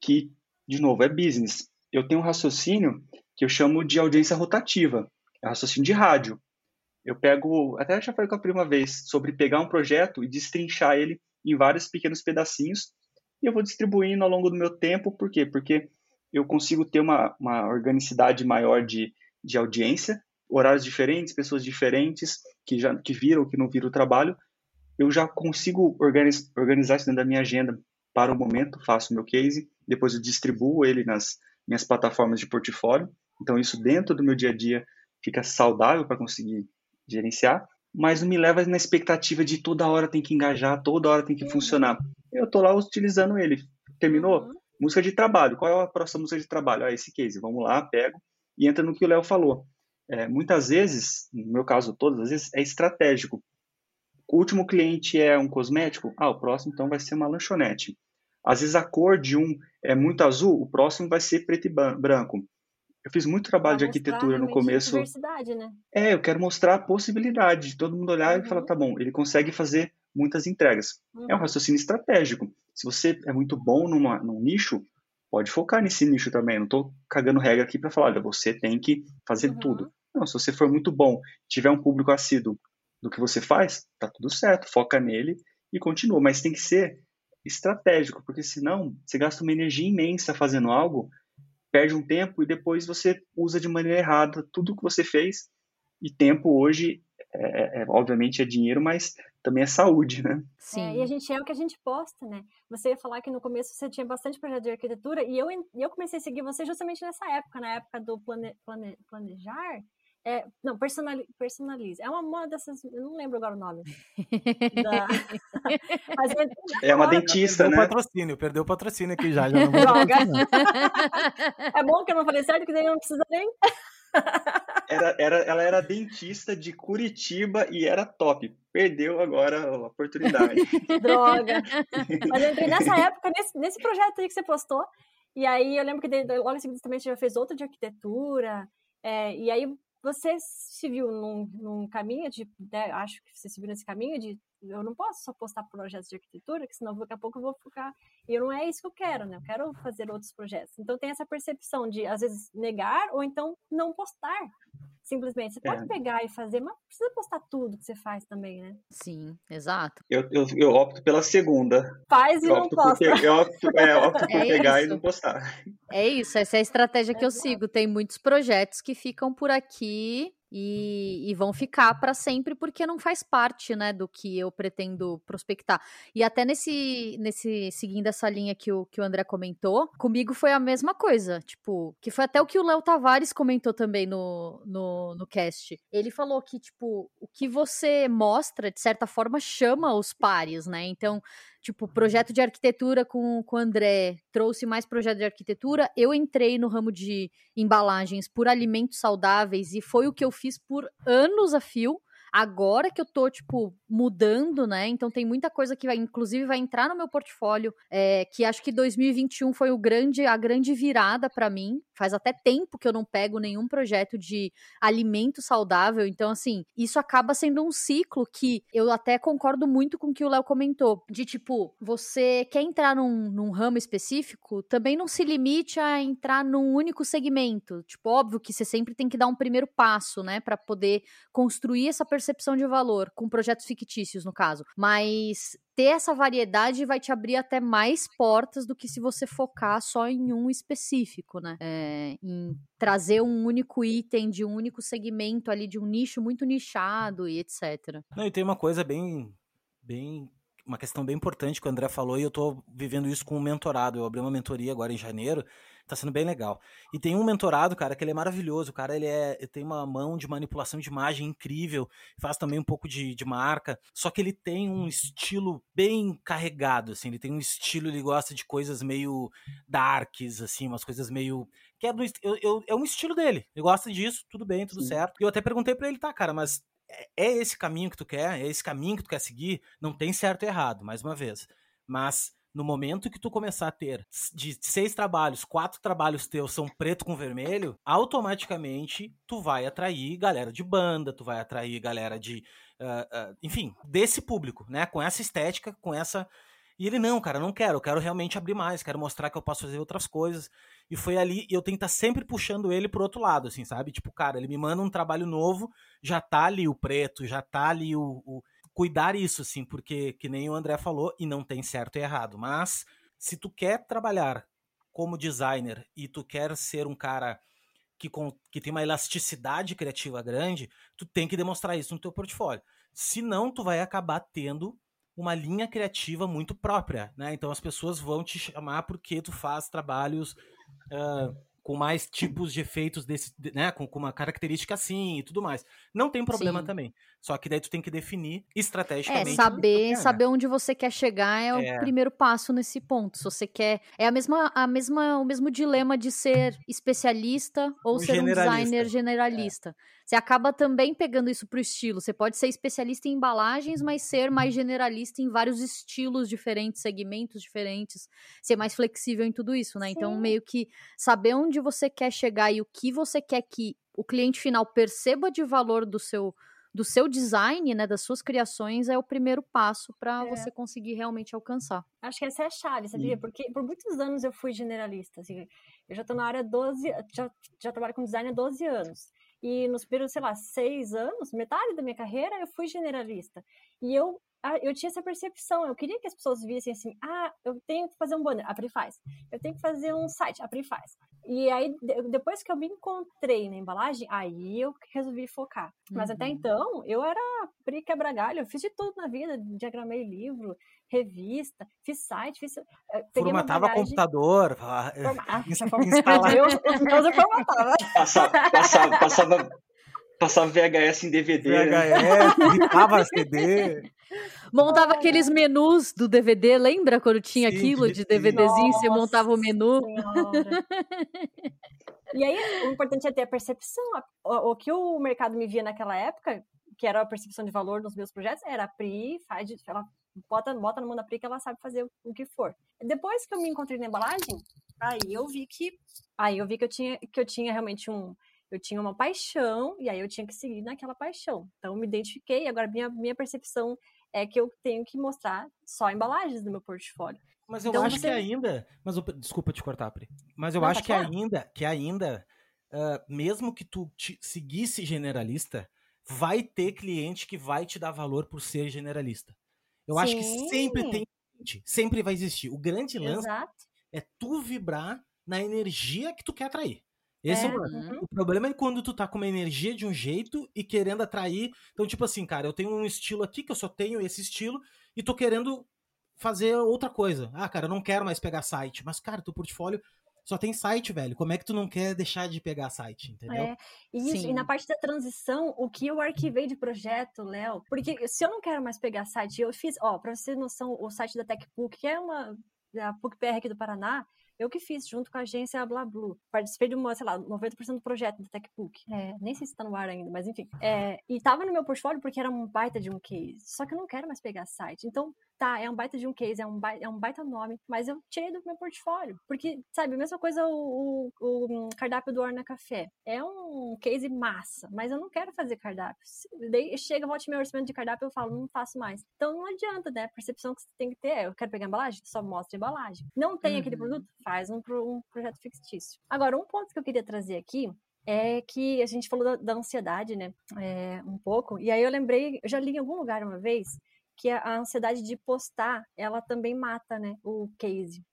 que, de novo, é business. Eu tenho um raciocínio que eu chamo de audiência rotativa, é raciocínio de rádio. Eu pego, até já falei com a prima vez, sobre pegar um projeto e destrinchar ele em vários pequenos pedacinhos, e eu vou distribuindo ao longo do meu tempo, por quê? Porque eu consigo ter uma, uma organicidade maior de, de audiência, horários diferentes, pessoas diferentes, que já que viram, que não viram o trabalho, eu já consigo organiz, organizar isso dentro da minha agenda para o momento, faço meu case, depois eu distribuo ele nas minhas plataformas de portfólio, então isso dentro do meu dia a dia fica saudável para conseguir gerenciar, mas não me leva na expectativa de toda hora tem que engajar, toda hora tem que funcionar. Eu estou lá utilizando ele. Terminou? Uhum. Música de trabalho. Qual é a próxima música de trabalho? Ah, esse case. Vamos lá, pego e entra no que o Léo falou. É, muitas vezes, no meu caso, todas as vezes, é estratégico. O último cliente é um cosmético, ah, o próximo então vai ser uma lanchonete. Às vezes a cor de um é muito azul, o próximo vai ser preto e branco. Eu fiz muito trabalho de arquitetura no começo. Diversidade, né? É, eu quero mostrar a possibilidade de todo mundo olhar uhum. e falar, tá bom, ele consegue fazer muitas entregas. Uhum. É um uhum. raciocínio estratégico. Se você é muito bom numa, num nicho, pode focar nesse nicho também. não estou cagando regra aqui para falar, olha, você tem que fazer uhum. tudo. Não, se você for muito bom, tiver um público assíduo do que você faz, tá tudo certo, foca nele e continua. Mas tem que ser estratégico, porque senão você gasta uma energia imensa fazendo algo, perde um tempo e depois você usa de maneira errada tudo que você fez. E tempo hoje, é, é, obviamente, é dinheiro, mas também é saúde, né? Sim. É, e a gente é o que a gente posta, né? Você ia falar que no começo você tinha bastante projeto de arquitetura e eu, eu comecei a seguir você justamente nessa época, na época do plane, plane, planejar é, não, personali, personalize. É uma, uma dessas. Eu não lembro agora o nome. da... [laughs] Mas é, é uma dentista, perdeu né? O patrocínio, perdeu o patrocínio aqui já. já não [laughs] Droga. [laughs] é bom que eu não falei certo, que daí não precisa nem. Era, era, ela era dentista de Curitiba e era top. Perdeu agora a oportunidade. Droga. Mas eu entrei nessa época, nesse, nesse projeto aí que você postou. E aí eu lembro que logo em seguida também você já fez outro de arquitetura. É, e aí você se viu num, num caminho de, né, acho que você se viu nesse caminho de eu não posso só postar projetos de arquitetura, que senão daqui a pouco eu vou ficar. E não é isso que eu quero, né? Eu quero fazer outros projetos. Então tem essa percepção de, às vezes, negar ou então não postar. Simplesmente. Você pode é. pegar e fazer, mas precisa postar tudo que você faz também, né? Sim, exato. Eu, eu, eu opto pela segunda. Faz e eu não posta. eu opto, é, opto por [laughs] é pegar isso. e não postar. É isso, essa é a estratégia que eu sigo. Tem muitos projetos que ficam por aqui e, e, vão ficar para sempre porque não faz parte, né, do que eu pretendo prospectar. E até nesse, nesse seguindo essa linha que o, que o André comentou, comigo foi a mesma coisa, tipo, que foi até o que o Léo Tavares comentou também no, no, no cast. Ele falou que, tipo, o que você mostra, de certa forma, chama os pares, né? Então, tipo, projeto de arquitetura com, com o André, trouxe mais projeto de arquitetura. Eu entrei no ramo de embalagens por alimentos saudáveis e foi o que eu fiz por anos a fio. Agora que eu tô, tipo, mudando, né? Então tem muita coisa que vai, inclusive, vai entrar no meu portfólio, é, que acho que 2021 foi o grande, a grande virada para mim. Faz até tempo que eu não pego nenhum projeto de alimento saudável. Então, assim, isso acaba sendo um ciclo que eu até concordo muito com o que o Léo comentou. De tipo, você quer entrar num, num ramo específico, também não se limite a entrar num único segmento. Tipo, óbvio que você sempre tem que dar um primeiro passo, né, para poder construir essa percepção de valor com projetos fictícios, no caso. Mas ter essa variedade vai te abrir até mais portas do que se você focar só em um específico, né? É, em trazer um único item de um único segmento ali, de um nicho muito nichado e etc. Não, e tem uma coisa bem, bem uma questão bem importante que o André falou e eu estou vivendo isso com um mentorado. Eu abri uma mentoria agora em janeiro Tá sendo bem legal. E tem um mentorado, cara, que ele é maravilhoso. O cara, ele, é, ele tem uma mão de manipulação de imagem incrível. Faz também um pouco de, de marca. Só que ele tem um estilo bem carregado, assim. Ele tem um estilo, ele gosta de coisas meio darks, assim. Umas coisas meio... Que é, do, eu, eu, é um estilo dele. Ele gosta disso, tudo bem, tudo Sim. certo. E eu até perguntei para ele, tá, cara, mas é, é esse caminho que tu quer? É esse caminho que tu quer seguir? Não tem certo e errado, mais uma vez. Mas no momento que tu começar a ter de seis trabalhos, quatro trabalhos teus são preto com vermelho, automaticamente tu vai atrair galera de banda, tu vai atrair galera de. Uh, uh, enfim, desse público, né? Com essa estética, com essa. E ele, não, cara, não quero, eu quero realmente abrir mais, quero mostrar que eu posso fazer outras coisas. E foi ali, e eu tenho que estar tá sempre puxando ele pro outro lado, assim, sabe? Tipo, cara, ele me manda um trabalho novo, já tá ali o preto, já tá ali o, o cuidar isso, assim, porque, que nem o André falou, e não tem certo e errado, mas se tu quer trabalhar como designer e tu quer ser um cara que, com, que tem uma elasticidade criativa grande, tu tem que demonstrar isso no teu portfólio. Senão, tu vai acabar tendo uma linha criativa muito própria, né? Então as pessoas vão te chamar porque tu faz trabalhos uh, com mais tipos de efeitos desse, né, com, com, uma característica assim e tudo mais. Não tem problema Sim. também. Só que daí tu tem que definir estrategicamente. É, saber, saber onde você quer chegar é, é, o primeiro passo nesse ponto. Se você quer, é a mesma a mesma o mesmo dilema de ser especialista ou ser um designer generalista. É. Você acaba também pegando isso pro estilo. Você pode ser especialista em embalagens, mas ser mais generalista em vários estilos diferentes, segmentos diferentes, ser mais flexível em tudo isso, né? Sim. Então, meio que saber onde você quer chegar e o que você quer que o cliente final perceba de valor do seu do seu design, né, das suas criações, é o primeiro passo para é. você conseguir realmente alcançar. Acho que essa é a chave, sabia? Porque por muitos anos eu fui generalista. Assim, eu já estou na área 12, já, já trabalho com design há 12 anos. E nos primeiros, sei lá, seis anos, metade da minha carreira, eu fui generalista. E eu, eu tinha essa percepção, eu queria que as pessoas vissem assim, ah, eu tenho que fazer um banner, a Pri faz. Eu tenho que fazer um site, a Pri faz. E aí, depois que eu me encontrei na embalagem, aí eu resolvi focar. Mas uhum. até então, eu era Pri quebra-galho, eu fiz de tudo na vida, diagramei livro, revista, fiz site, fiz. Eh, Formatava bagagem... computador. [laughs] Forma... [laughs] instalar. Eu, eu formatava. [laughs] Passava, passava, passava, passava VHS em DVD. VHS, né? CD. [laughs] Montava aqueles menus do DVD, lembra quando tinha sim, aquilo de DVDzinho, Nossa, você montava o menu? [laughs] e aí, o importante é ter a percepção. O, o, que o mercado me via naquela época, que era a percepção de valor nos meus projetos, era a Pri, faz, ela bota, bota no mão da Pri que ela sabe fazer o, o que for. Depois que eu me encontrei na embalagem, aí eu vi que aí eu vi que eu tinha que eu tinha realmente um eu tinha uma paixão e aí eu tinha que seguir naquela paixão. Então eu me identifiquei, agora minha minha percepção é que eu tenho que mostrar só embalagens no meu portfólio. Mas eu então, acho você... que ainda, mas eu, desculpa te cortar, Pri, mas eu Não, acho que ainda, que ainda, uh, mesmo que tu te, seguisse generalista, vai ter cliente que vai te dar valor por ser generalista. Eu Sim. acho que sempre tem, sempre vai existir. O grande lance Exato. é tu vibrar na energia que tu quer atrair. Esse é, é o problema. Uhum. O problema é quando tu tá com uma energia de um jeito e querendo atrair. Então, tipo assim, cara, eu tenho um estilo aqui que eu só tenho esse estilo e tô querendo fazer outra coisa. Ah, cara, eu não quero mais pegar site. Mas, cara, teu portfólio só tem site, velho. Como é que tu não quer deixar de pegar site, entendeu? É, isso, e na parte da transição, o que eu arquivei de projeto, Léo, porque se eu não quero mais pegar site, eu fiz, ó, pra você ter noção, o site da TechPook, que é uma a PUC-PR aqui do Paraná, eu que fiz, junto com a agência BlaBlu. Participei de uma, sei lá, 90% do projeto da TechPook. É, nem sei se tá no ar ainda, mas enfim. É, e tava no meu portfólio porque era um baita de um case. Só que eu não quero mais pegar site. Então, tá, é um baita de um case, é um baita, é um baita nome, mas eu tirei do meu portfólio. Porque, sabe, a mesma coisa o, o, o cardápio do Orna Café. É um case massa, mas eu não quero fazer cardápio. Daí chega, volta meu orçamento de cardápio, eu falo, não faço mais. Então não adianta, né? A percepção que você tem que ter é, eu quero pegar embalagem? Só mostra a embalagem. Não tem uhum. aquele produto? Faz um, um projeto fictício. Agora, um ponto que eu queria trazer aqui é que a gente falou da, da ansiedade, né? É, um pouco. E aí eu lembrei, eu já li em algum lugar uma vez que a, ansiedade de postar, ela também mata, né? O case.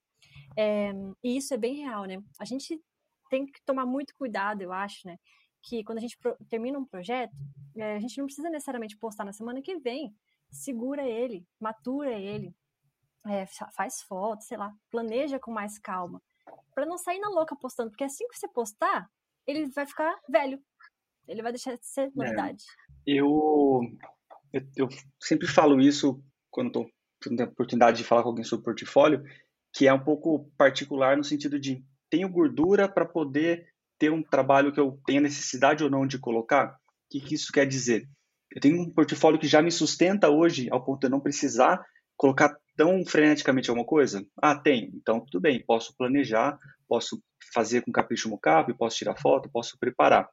É, e isso é bem real, né? A gente tem que tomar muito cuidado, eu acho, né? Que quando a gente termina um projeto, é, a gente não precisa necessariamente postar na semana que vem. Segura ele, matura ele, é, faz foto, sei lá, planeja com mais calma, para não sair na louca postando, porque assim que você postar, ele vai ficar velho. Ele vai deixar de ser é, novidade. Eu, eu, eu, sempre falo isso quando estou tendo a oportunidade de falar com alguém sobre portfólio, que é um pouco particular no sentido de tenho gordura para poder ter um trabalho que eu tenha necessidade ou não de colocar. O que, que isso quer dizer? Eu tenho um portfólio que já me sustenta hoje ao ponto de eu não precisar colocar tão freneticamente alguma coisa? Ah, tem. Então, tudo bem. Posso planejar, posso fazer com capricho mockup, posso tirar foto, posso preparar.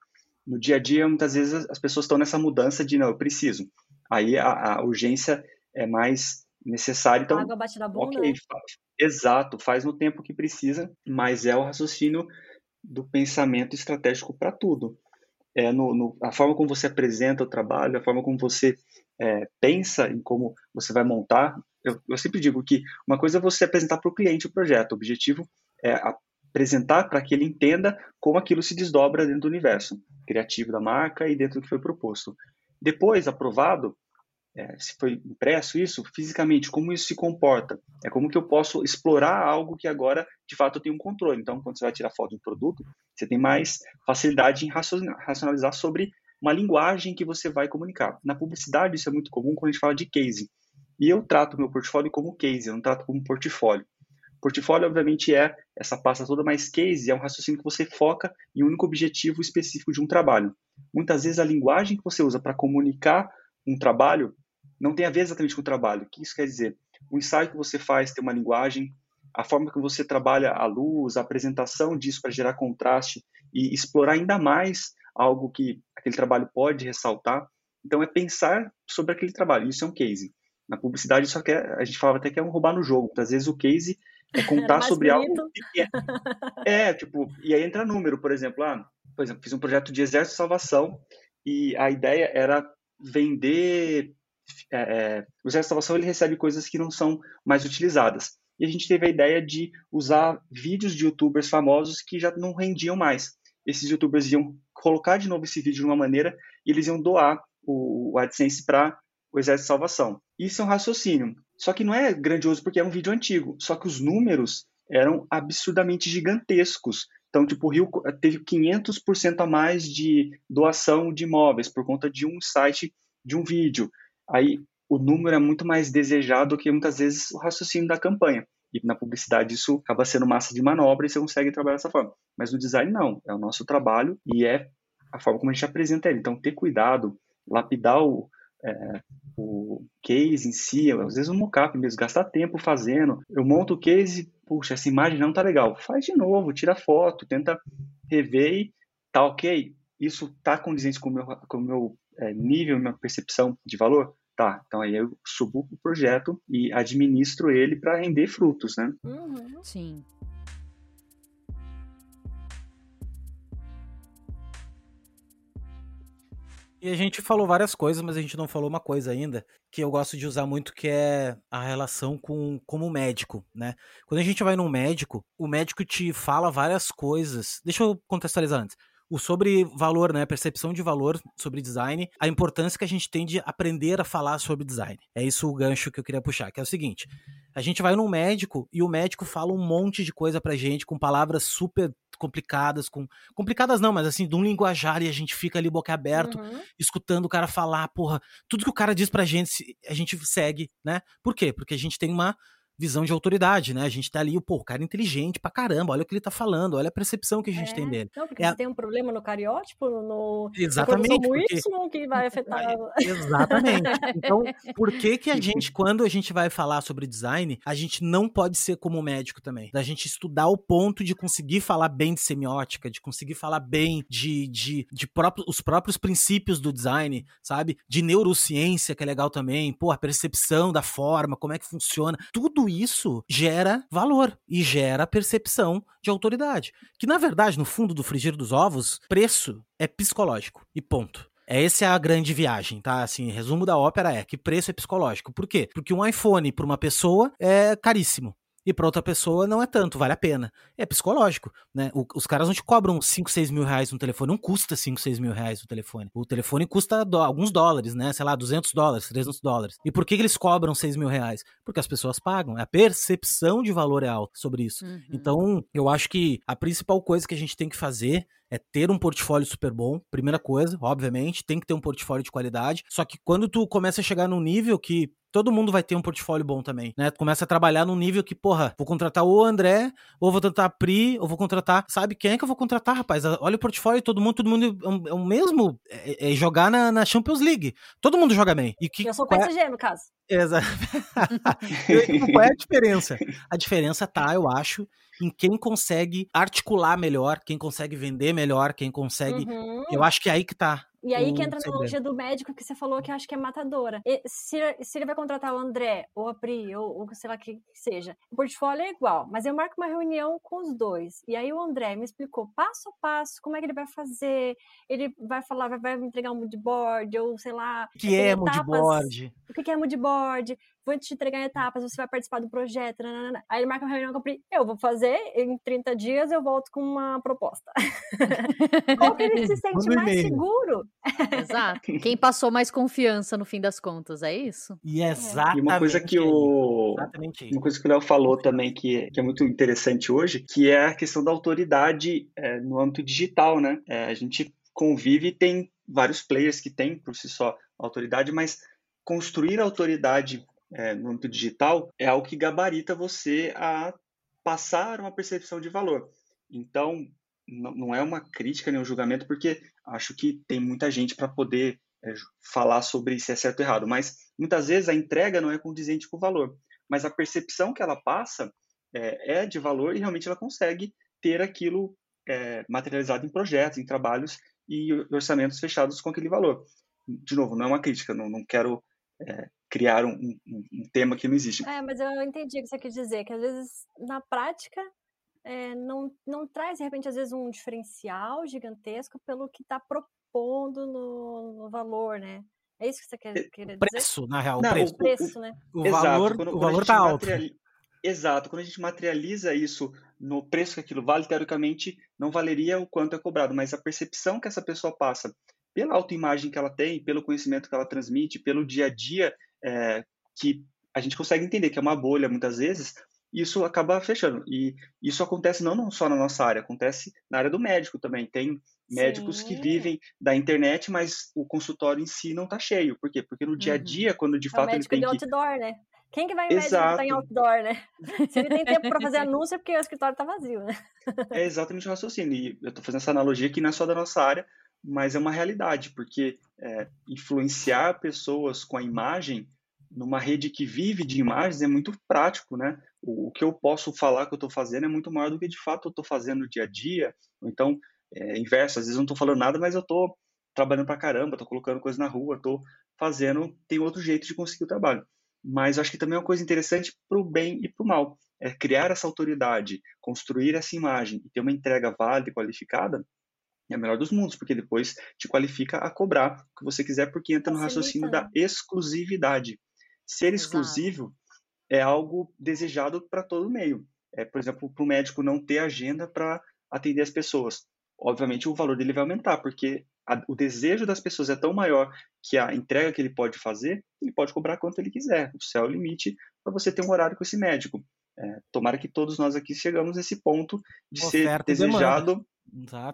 No dia a dia, muitas vezes as pessoas estão nessa mudança de não, eu preciso. Aí a, a urgência é mais necessária. Então, água bate na bunda. Okay, faz. Exato, faz no tempo que precisa, mas é o raciocínio do pensamento estratégico para tudo. É no, no, a forma como você apresenta o trabalho, a forma como você é, pensa em como você vai montar. Eu, eu sempre digo que uma coisa é você apresentar para o cliente o projeto, o objetivo é apresentar para que ele entenda como aquilo se desdobra dentro do universo criativo da marca e dentro do que foi proposto. Depois, aprovado, é, se foi impresso isso, fisicamente, como isso se comporta. É como que eu posso explorar algo que agora, de fato, eu tenho um controle. Então, quando você vai tirar foto de um produto, você tem mais facilidade em racionalizar sobre uma linguagem que você vai comunicar. Na publicidade, isso é muito comum quando a gente fala de case. E eu trato meu portfólio como case, eu não trato como portfólio. Portfólio, obviamente, é essa pasta toda, mas case é um raciocínio que você foca em um único objetivo específico de um trabalho. Muitas vezes a linguagem que você usa para comunicar um trabalho não tem a ver exatamente com o trabalho. O que isso quer dizer? O ensaio que você faz tem uma linguagem, a forma que você trabalha a luz, a apresentação disso para gerar contraste e explorar ainda mais algo que aquele trabalho pode ressaltar. Então, é pensar sobre aquele trabalho. Isso é um case. Na publicidade, só que a gente falava até que é um roubar no jogo. Às vezes, o case é contar sobre bonito. algo é, é, tipo, e aí entra número, por exemplo, ah, por exemplo, fiz um projeto de exército de salvação e a ideia era vender é, é, o exército de salvação ele recebe coisas que não são mais utilizadas. E a gente teve a ideia de usar vídeos de youtubers famosos que já não rendiam mais. Esses youtubers iam colocar de novo esse vídeo de uma maneira e eles iam doar o, o AdSense para o Exército de Salvação. Isso é um raciocínio. Só que não é grandioso porque é um vídeo antigo. Só que os números eram absurdamente gigantescos. Então, tipo, o Rio teve 500% a mais de doação de imóveis por conta de um site, de um vídeo. Aí o número é muito mais desejado que muitas vezes o raciocínio da campanha. E na publicidade isso acaba sendo massa de manobra e você consegue trabalhar dessa forma. Mas no design não, é o nosso trabalho e é a forma como a gente apresenta ele. Então ter cuidado, lapidar o, é, o case em si, às vezes o mockup mesmo, gastar tempo fazendo. Eu monto o case, puxa, essa imagem não tá legal. Faz de novo, tira foto, tenta rever e tá ok. Isso tá condizente com o meu, com o meu é, nível, minha percepção de valor? Tá, então aí eu subo o projeto e administro ele para render frutos, né? Uhum. Sim. E a gente falou várias coisas, mas a gente não falou uma coisa ainda que eu gosto de usar muito, que é a relação com como médico, né? Quando a gente vai num médico, o médico te fala várias coisas. Deixa eu contextualizar antes o sobre valor, né, percepção de valor sobre design, a importância que a gente tem de aprender a falar sobre design. É isso o gancho que eu queria puxar, que é o seguinte: a gente vai num médico e o médico fala um monte de coisa pra gente com palavras super complicadas, com complicadas não, mas assim, de um linguajar e a gente fica ali boca aberto, uhum. escutando o cara falar, porra, tudo que o cara diz pra gente, a gente segue, né? Por quê? Porque a gente tem uma visão de autoridade, né? A gente tá ali, pô, o cara é inteligente pra caramba, olha o que ele tá falando, olha a percepção que a gente é, tem dele. Não, porque é você tem um problema no cariótipo, no Exatamente, porque... Y que vai [laughs] afetar. Exatamente. Então, [laughs] por que que a gente, quando a gente vai falar sobre design, a gente não pode ser como médico também? Da gente estudar o ponto de conseguir falar bem de semiótica, de conseguir falar bem de, de, de próprio, os próprios princípios do design, sabe? De neurociência, que é legal também, pô, a percepção da forma, como é que funciona. Tudo isso gera valor e gera percepção de autoridade. Que, na verdade, no fundo do frigir dos ovos, preço é psicológico. E ponto. Essa é a grande viagem, tá? Assim, resumo da ópera é que preço é psicológico. Por quê? Porque um iPhone para uma pessoa é caríssimo e para outra pessoa não é tanto, vale a pena. É psicológico, né? O, os caras não te cobram 5, 6 mil reais no telefone, não custa 5, 6 mil reais o telefone. O telefone custa do, alguns dólares, né? Sei lá, 200 dólares, 300 dólares. E por que, que eles cobram 6 mil reais? Porque as pessoas pagam. A percepção de valor é alta sobre isso. Uhum. Então, eu acho que a principal coisa que a gente tem que fazer é ter um portfólio super bom, primeira coisa, obviamente, tem que ter um portfólio de qualidade. Só que quando tu começa a chegar num nível que todo mundo vai ter um portfólio bom também, né? Tu começa a trabalhar num nível que, porra, vou contratar o André, ou vou contratar a Pri, ou vou contratar, sabe quem é que eu vou contratar, rapaz? Olha o portfólio, todo mundo, todo mundo é, o mesmo, é, é jogar na, na, Champions League. Todo mundo joga bem. E que, eu sou PSG, é... no caso. Exato. [laughs] qual é a diferença? A diferença tá, eu acho, em quem consegue articular melhor, quem consegue vender melhor, quem consegue. Uhum. Eu acho que é aí que tá e aí que entra na analogia do médico que você falou que eu acho que é matadora. E se, se ele vai contratar o André, ou a Pri, ou, ou sei lá que seja, o portfólio é igual, mas eu marco uma reunião com os dois. E aí o André me explicou passo a passo como é que ele vai fazer. Ele vai falar, vai, vai me entregar um moodboard, ou sei lá. O que é moodboard? O que é moodboard? Vou te entregar em etapas, você vai participar do projeto. Nanana. Aí ele marca uma reunião com a eu vou fazer, em 30 dias eu volto com uma proposta. [laughs] Qual que ele se sente mais seguro? Exato. [laughs] Quem passou mais confiança no fim das contas, é isso? E exatamente. E uma coisa que o uma coisa que o Léo falou também que, é, que é muito interessante hoje, que é a questão da autoridade é, no âmbito digital, né? É, a gente convive e tem vários players que têm por si só autoridade, mas construir autoridade é, no âmbito digital é algo que gabarita você a passar uma percepção de valor. Então, não é uma crítica nem um julgamento, porque acho que tem muita gente para poder é, falar sobre se é certo ou errado, mas muitas vezes a entrega não é condizente com o valor, mas a percepção que ela passa é, é de valor e realmente ela consegue ter aquilo é, materializado em projetos, em trabalhos e orçamentos fechados com aquele valor. De novo, não é uma crítica, não, não quero é, criar um, um, um, tema que não existe. É, mas eu entendi o que você quis dizer, que às vezes na prática é, não, não traz, de repente, às vezes um diferencial gigantesco pelo que está propondo no, no, valor, né? É isso que você quer, quer dizer? Preço, na real, não, preço. O preço, né? O Exato, valor, quando, o valor está alto. Exato, quando a gente materializa isso no preço que aquilo vale, teoricamente não valeria o quanto é cobrado, mas a percepção que essa pessoa passa pela autoimagem que ela tem, pelo conhecimento que ela transmite, pelo dia a dia é, que a gente consegue entender que é uma bolha muitas vezes, isso acaba fechando. E isso acontece não só na nossa área, acontece na área do médico também. Tem médicos Sim. que vivem da internet, mas o consultório em si não está cheio. Por quê? Porque no dia a uhum. dia, quando de é fato ele tem de que... outdoor, né? Quem que vai em médico que tá em outdoor, né? [laughs] Se ele tem tempo para fazer [laughs] anúncio, é porque o escritório está vazio, né? É exatamente o raciocínio. E eu estou fazendo essa analogia que não é só da nossa área, mas é uma realidade, porque é, influenciar pessoas com a imagem numa rede que vive de imagens é muito prático, né? O, o que eu posso falar que eu estou fazendo é muito maior do que de fato eu estou fazendo no dia a dia. Então, é inverso, às vezes eu não estou falando nada, mas eu estou trabalhando para caramba, estou colocando coisa na rua, estou fazendo, tem outro jeito de conseguir o trabalho. Mas acho que também é uma coisa interessante para o bem e para o mal. É criar essa autoridade, construir essa imagem e ter uma entrega válida e qualificada, é a melhor dos mundos, porque depois te qualifica a cobrar o que você quiser, porque entra no raciocínio da exclusividade. Ser exclusivo Exato. é algo desejado para todo meio. É, por exemplo, para o médico não ter agenda para atender as pessoas. Obviamente, o valor dele vai aumentar, porque a, o desejo das pessoas é tão maior que a entrega que ele pode fazer, ele pode cobrar quanto ele quiser. O céu é o limite para você ter um horário com esse médico. É, tomara que todos nós aqui chegamos nesse ponto de ser desejado,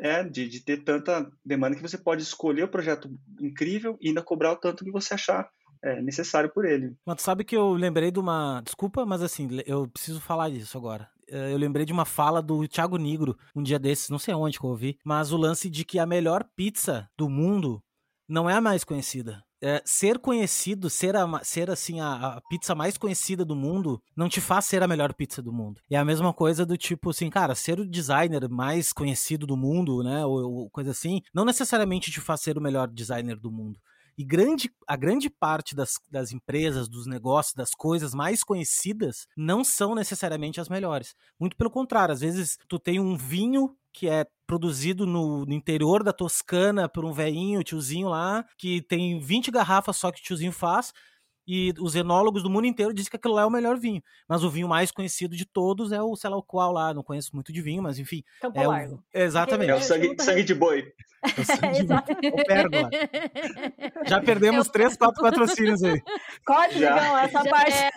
é, de, de ter tanta demanda que você pode escolher o projeto incrível e ainda cobrar o tanto que você achar é, necessário por ele. Mas tu sabe que eu lembrei de uma. Desculpa, mas assim, eu preciso falar disso agora. É, eu lembrei de uma fala do Thiago Negro um dia desses, não sei onde que eu ouvi, mas o lance de que a melhor pizza do mundo não é a mais conhecida. É, ser conhecido, ser, a, ser assim a, a, pizza mais conhecida do mundo, não te faz ser a melhor pizza do mundo. É a mesma coisa do tipo assim, cara, ser o designer mais conhecido do mundo, né, ou, ou coisa assim, não necessariamente te faz ser o melhor designer do mundo. E grande, a grande parte das, das empresas, dos negócios, das coisas mais conhecidas não são necessariamente as melhores. Muito pelo contrário, às vezes tu tem um vinho que é produzido no, no, interior da Toscana por um velhinho, tiozinho lá, que tem 20 garrafas só que o tiozinho faz, e os enólogos do mundo inteiro dizem que aquilo lá é o melhor vinho. Mas o vinho mais conhecido de todos é o sei lá o qual lá, não conheço muito de vinho, mas enfim. Campo é Largo. O... Exatamente. É o sangue, sangue de boi. É o [laughs] sangue de boi. O pérgola. Já perdemos Eu... três, quatro patrocínios aí. Código, essa Já parte.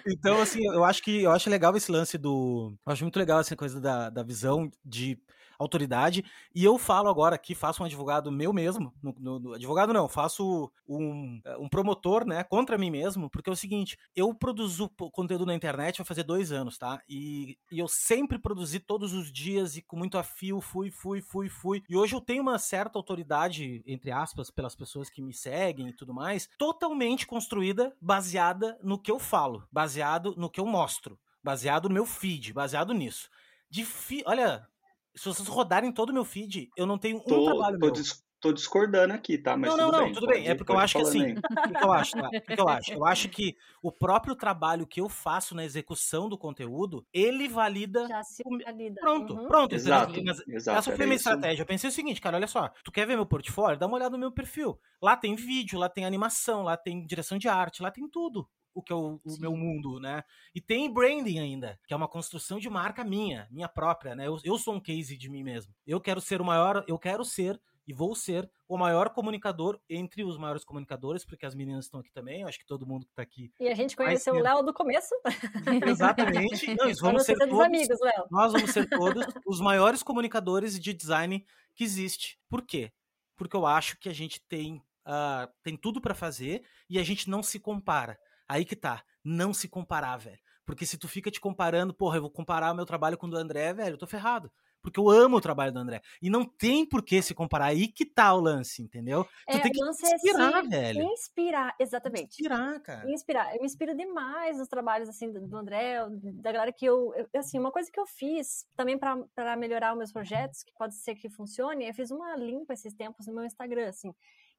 [laughs] então, assim, eu acho que eu acho legal esse lance do. Eu acho muito legal essa coisa da, da visão de autoridade. E eu falo agora aqui, faço um advogado meu mesmo, no, no, no, advogado não, faço um, um promotor, né, contra mim mesmo, porque é o seguinte, eu produzo conteúdo na internet vai fazer dois anos, tá? E, e eu sempre produzi todos os dias e com muito afio, fui, fui, fui, fui. E hoje eu tenho uma certa autoridade, entre aspas, pelas pessoas que me seguem e tudo mais, totalmente construída, baseada no que eu falo, baseado no que eu mostro, baseado no meu feed, baseado nisso. Difí Olha, se vocês rodarem todo o meu feed, eu não tenho um tô, trabalho tô meu. Dis tô discordando aqui, tá? Mas não, não, não, bem, tudo bem. É porque eu acho que assim. O que, eu acho, tá? [laughs] O que, eu acho? Eu acho que o próprio trabalho que eu faço na execução do conteúdo, ele valida. Já se valida. Pronto, uhum. pronto. Exato, exato, essa foi a minha estratégia. Eu pensei o seguinte, cara, olha só. Tu quer ver meu portfólio? Dá uma olhada no meu perfil. Lá tem vídeo, lá tem animação, lá tem direção de arte, lá tem tudo o que é o, o meu mundo, né? E tem branding ainda, que é uma construção de marca minha, minha própria, né? Eu, eu sou um case de mim mesmo. Eu quero ser o maior, eu quero ser e vou ser o maior comunicador entre os maiores comunicadores, porque as meninas estão aqui também, eu acho que todo mundo que está aqui. E a gente conheceu o Léo do começo. [laughs] Exatamente. Não, vamos ser todos, amigos, Léo. Nós vamos ser [laughs] todos os maiores comunicadores de design que existe. Por quê? Porque eu acho que a gente tem, uh, tem tudo para fazer e a gente não se compara. Aí que tá. Não se comparar, velho. Porque se tu fica te comparando, porra, eu vou comparar o meu trabalho com o do André, velho, eu tô ferrado. Porque eu amo o trabalho do André. E não tem por que se comparar. Aí que tá o lance, entendeu? É, tu tem que inspirar, é velho. Inspirar, exatamente. Inspirar, cara. Inspirar. Eu me inspiro demais nos trabalhos, assim, do André, da galera que eu... eu assim, uma coisa que eu fiz também para melhorar os meus projetos, que pode ser que funcione, eu fiz uma limpa esses tempos no meu Instagram, assim